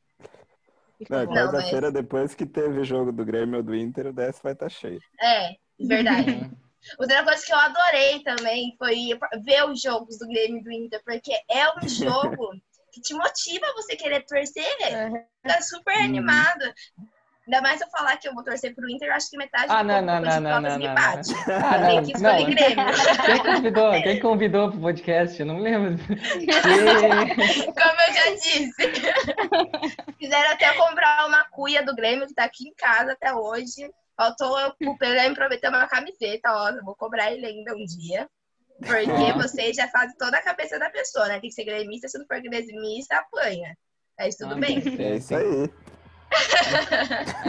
Não, quarta-feira, depois que teve o jogo do Grêmio ou do Inter, o 10 vai estar cheio. É, verdade. Outra coisa que eu adorei também foi ver os jogos do Grêmio e do Inter, porque é um jogo que te motiva você querer torcer. Uhum. Tá super Uhum. animado. Ainda mais eu falar que eu vou torcer pro Inter, eu acho que metade Ah, do não, não, não, não, não, me não, bate. Ah, Tem não, que escolher não. Grêmio. Quem convidou? Quem convidou pro podcast? Eu não me lembro. Como eu já disse. Fizeram até comprar uma cuia do Grêmio, que tá aqui em casa até hoje. Faltou o Pelé me prometer uma camiseta, ó. Eu vou cobrar ele ainda um dia. Porque Ó. você já faz toda a cabeça da pessoa, né? Tem que ser gremista, se não for gremista, apanha. Mas tudo Ah, bem. tem É isso tem- aí.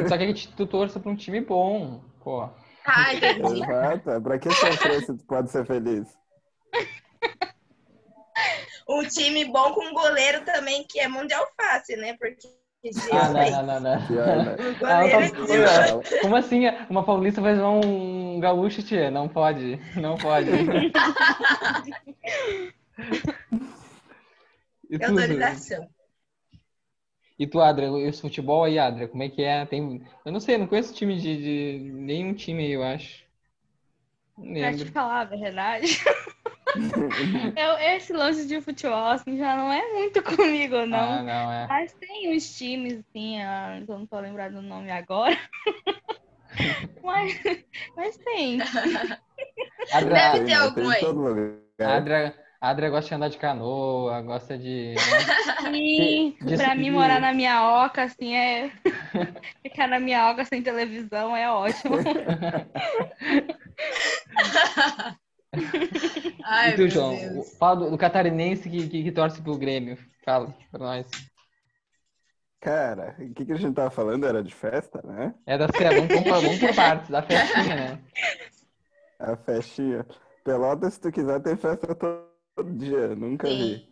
Só que a gente, tu torça pra um time bom, pô. Ah, entendi. Exato. Pra que sofrer se tu pode ser feliz? Um time bom com um goleiro também, que é mão de alface, né? Porque. Ah, não, não, não, não. Pior, né? Ah, tá- Como assim? Uma paulista vai zoar um gaúcho, tia? Não pode, não pode. E autorização. E tu, Adria, esse futebol aí, Adria, como é que é? Tem... Eu não sei, não conheço time de, de... nenhum time aí, eu acho. Não Pra te lembro. falar a verdade, eu, esse lance de futebol assim, já não é muito comigo, não. Ah, não, é. Mas tem uns times, assim, ah, eu não tô lembrando do nome agora. mas, mas tem. Adria, Deve ter Tem, né? Lugar. Adria, gosta de andar de canoa, gosta de. E De- pra de- mim, morar na minha oca, assim, é. Ficar na minha oca sem televisão é ótimo. Ai, e tu, João? Deus. Fala do, do catarinense que, que, que torce pro Grêmio. Fala pra nós. Cara, o que, que a gente tava falando? Era de festa, né? É da festa, vamos, por- vamos por partes, da festinha, né? A festinha. Pelotas, se tu quiser, tem festa todo dia. Nunca vi.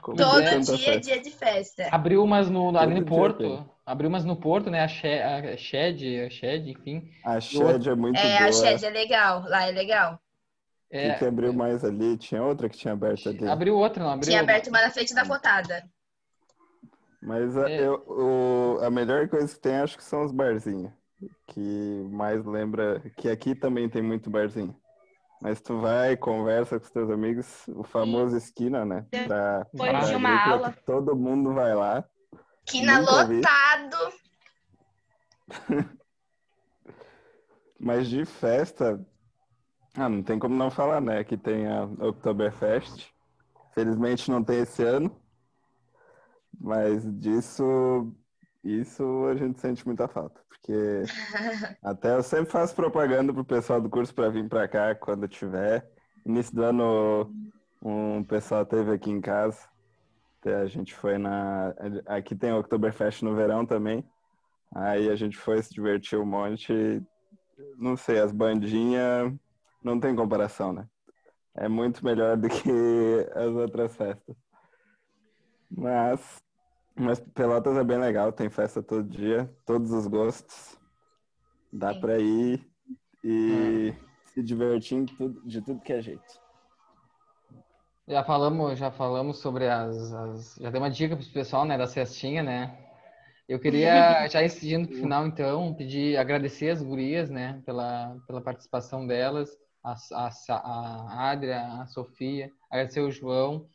Como Todo dia é festa. dia de festa. Abriu umas no, no- ali no Porto. tem. Abriu umas no Porto, né? A Shed, a Shed, a Shed enfim. A Shed é muito É, boa. a Shed é legal. Lá é legal. O É, que, que abriu mais ali? Tinha outra que tinha aberto ali. abriu outra, não abriu? Tinha aberto uma na frente da cotada. Mas a, É. eu- o- a melhor coisa que tem, acho que são os barzinhos. Que mais lembra. Que aqui também tem muito barzinho. Mas tu vai, conversa com os teus amigos, o famoso esquina, né? Pra, Depois pra de uma aula. todo mundo vai lá. Quina Nunca vi. lotado. Mas de festa, ah, não tem como não falar, né? Que tem a Oktoberfest. Felizmente não tem esse ano. Mas disso, isso a gente sente muita falta. Porque até eu sempre faço propaganda pro pessoal do curso para vir para cá quando tiver. Início do ano, um pessoal teve aqui em casa. Até A gente foi na. Aqui tem o Oktoberfest no verão também. Aí a gente foi se divertir um monte. Não sei, as bandinhas não tem comparação, né? É muito melhor do que as outras festas. Mas, mas Pelotas é bem legal, tem festa todo dia, todos os gostos. Dá Sim. pra ir e se divertir de tudo que é jeito. Já falamos, já falamos sobre as, as- já dei uma dica pro pessoal, né, da cestinha, né? Eu queria, já incidindo pro final, então, pedir, agradecer as gurias, né, pela, pela participação delas, a, a, a Adria, a Sofia, agradecer o João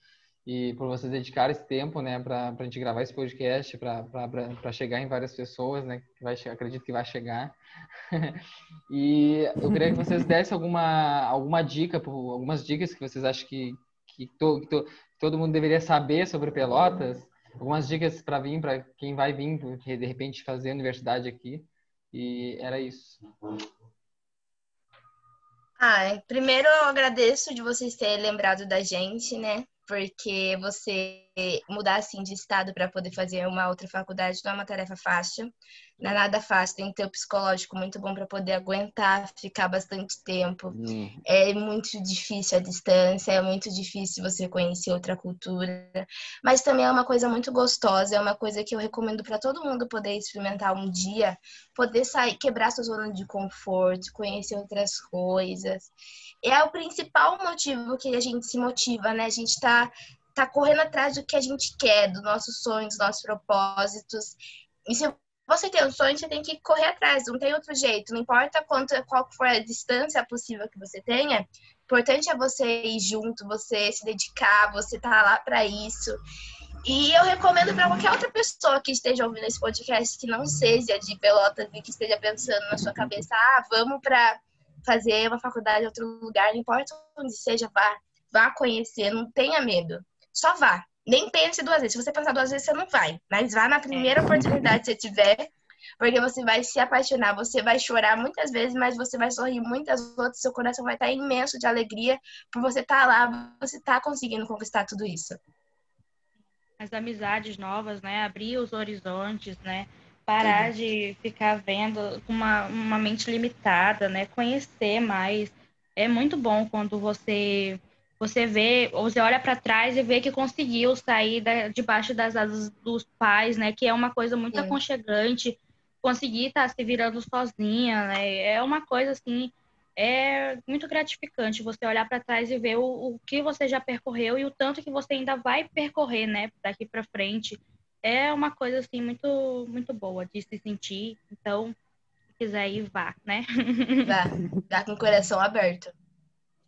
e por vocês dedicarem esse tempo, né, para a gente gravar esse podcast, para chegar em várias pessoas, né, que vai, acredito que vai chegar. E eu queria que vocês dessem alguma, alguma dica, algumas dicas que vocês acham que, que, to- que to- todo mundo deveria saber sobre Pelotas. Algumas dicas para vir, para quem vai vir, porque de repente fazer universidade aqui. E era isso. Ah, primeiro eu agradeço de vocês terem lembrado da gente, né? Porque você mudar assim de estado para poder fazer uma outra faculdade não é uma tarefa fácil. Não é nada fácil, tem que ter o psicológico muito bom para poder aguentar, ficar bastante tempo. Hum, É muito difícil a distância, é muito difícil você conhecer outra cultura, mas também é uma coisa muito gostosa, é uma coisa que eu recomendo para todo mundo poder experimentar um dia, poder sair, quebrar sua zona de conforto, conhecer outras coisas. É o principal motivo que a gente se motiva, né? A gente tá, tá correndo atrás do que a gente quer, dos nossos sonhos, dos nossos propósitos. E se você tem um sonho, você tem que correr atrás, não tem outro jeito. Não importa quanto, qual for a distância possível que você tenha, o importante é você ir junto, você se dedicar, você tá lá para isso. E eu recomendo para qualquer outra pessoa que esteja ouvindo esse podcast que não seja de Pelotas e que esteja pensando na sua cabeça, ah, vamos para fazer uma faculdade em outro lugar, não importa onde seja, vá, vá conhecer, não tenha medo. Só vá. Nem pense duas vezes. Se você pensar duas vezes, você não vai. Mas vá na primeira oportunidade que você tiver, porque você vai se apaixonar, você vai chorar muitas vezes, mas você vai sorrir muitas outras, seu coração vai estar imenso de alegria por você estar lá, você estar conseguindo conquistar tudo isso. as amizades novas, né? Abrir os horizontes, né? Parar de ficar vendo com uma, uma mente limitada, né? Conhecer mais. É muito bom quando você você vê, ou você olha para trás e vê que conseguiu sair da, debaixo das asas dos pais, né? Que é uma coisa muito Sim. aconchegante. Conseguir estar se virando sozinha, né? É uma coisa assim, é muito gratificante você olhar para trás e ver o, o que você já percorreu e o tanto que você ainda vai percorrer, né, daqui para frente. É uma coisa assim muito muito boa de se sentir. Então, se quiser ir, vá, né? Vá, vá com o coração aberto.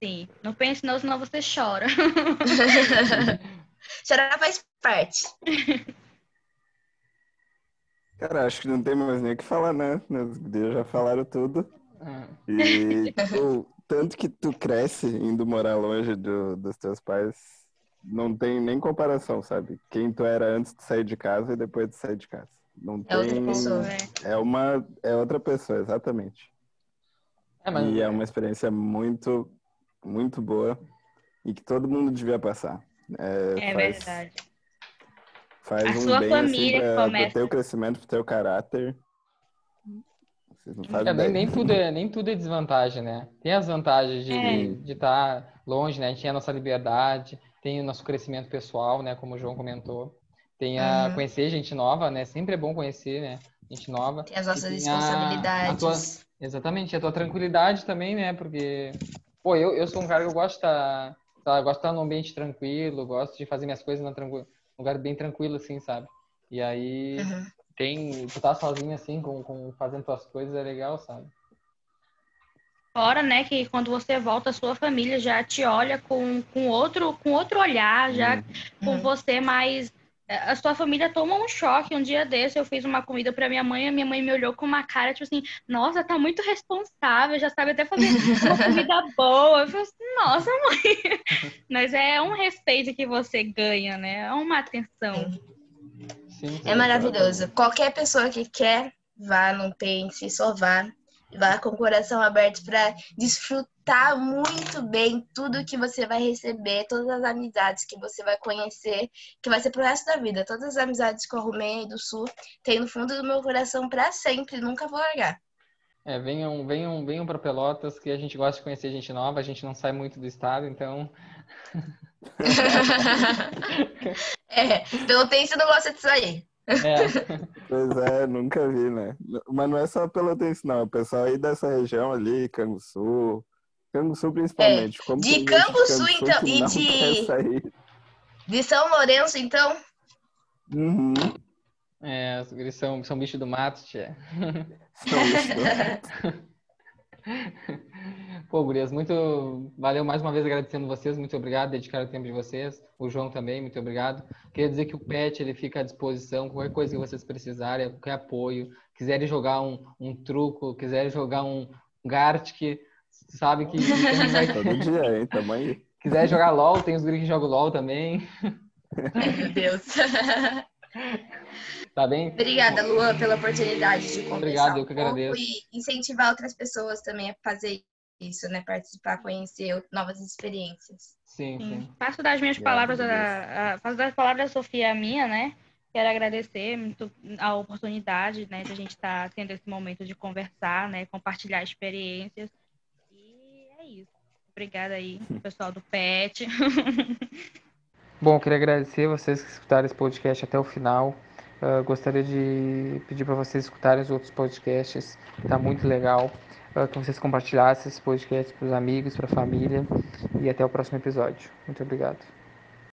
Sim, não pense não, senão você chora. Chorar faz parte. Cara, acho que não tem mais nem o que falar, né? As gurias já falaram tudo. Ah, E o tanto que tu cresce indo morar longe do- dos teus pais, não tem nem comparação, sabe? Quem tu era antes de sair de casa e depois de sair de casa. Não É outra tem. pessoa. É. É uma. É outra pessoa, exatamente. É, mas E é uma experiência muito, muito boa e que todo mundo devia passar. É, É faz, verdade. Faz A um sua bem família assim, pra, começa. pro teu crescimento, pro teu caráter. Vocês não fazem É, nem, nem tudo é, nem tudo é desvantagem, né? Tem as vantagens de É. de estar longe, né? A gente tem a nossa liberdade, tem o nosso crescimento pessoal, né? Como o João comentou. Tem a Uhum. conhecer gente nova, né? Sempre é bom conhecer, né? Gente nova. Tem as nossas tem a- a responsabilidades. tua- Exatamente, a tua tranquilidade também, né? Porque, pô, eu, eu sou um cara que eu gosto de estar, tá, eu gosto de estar num ambiente tranquilo, gosto de fazer minhas coisas num lugar bem tranquilo, assim, sabe? E aí, Uhum. tem, tu tá sozinho, assim, com, com, fazendo tuas coisas, é legal, sabe? Fora, né, que quando você volta, a sua família já te olha com, com, outro, com outro olhar, já Hum, com Uhum. você mais a sua família toma um choque. Um dia desse eu fiz uma comida para minha mãe, e minha mãe me olhou com uma cara tipo assim: "Nossa, tá muito responsável, já sabe até fazer uma comida boa". Eu falei assim: "Nossa, mãe". Mas é um respeito que você ganha, né? É uma atenção. Sim, é maravilhoso. Qualquer pessoa que quer, vá, não pense, só vá. Vá com o coração aberto para desfrutar muito bem tudo que você vai receber, todas as amizades que você vai conhecer, que vai ser pro resto da vida. Todas as amizades que eu arrumei do Sul tem no fundo do meu coração para sempre, nunca vou largar. É, venham, venham, venham para Pelotas, que a gente gosta de conhecer gente nova, a gente não sai muito do estado, então. é, Pelotense não gosta de sair. É. Pois é, nunca vi, né? Mas não é só Pelotense, não. O pessoal aí dessa região ali, Canguçu, Canguçu principalmente. É. de Canguçu, de então, e de... De São Lourenço, então? Uhum. É, eles são, são bicho do mato, tia. São bicho do mato. Pô, Gurias, muito. Valeu mais uma vez agradecendo vocês, muito obrigado, dedicar o tempo de vocês. O João também, muito obrigado. Queria dizer que o PET ele fica à disposição, qualquer coisa que vocês precisarem, qualquer apoio. Quiserem jogar um, um truco, quiserem jogar um Gartic, sabe que. vai... Todo dia, hein? Tamo aí. Quiser jogar LOL, tem os guris que jogam LOL também. Meu Deus. Tá bem? Obrigada, Luan, pela oportunidade de conversar Obrigado, eu que agradeço. e incentivar outras pessoas também a fazer isso, né? Participar, conhecer novas experiências. Sim, sim. Faço das minhas palavras, a, a, faço das palavras da Sofia a minha, né? Quero agradecer muito a oportunidade, né, de a gente estar tá tendo esse momento de conversar, né, compartilhar experiências. E é isso. Obrigada aí, pessoal do PET. Bom, queria agradecer vocês que escutaram esse podcast até o final. Uh, gostaria de pedir para vocês escutarem os outros podcasts, está muito legal. Que vocês compartilhassem esse podcast para os amigos, para a família. E até o próximo episódio. Muito obrigado.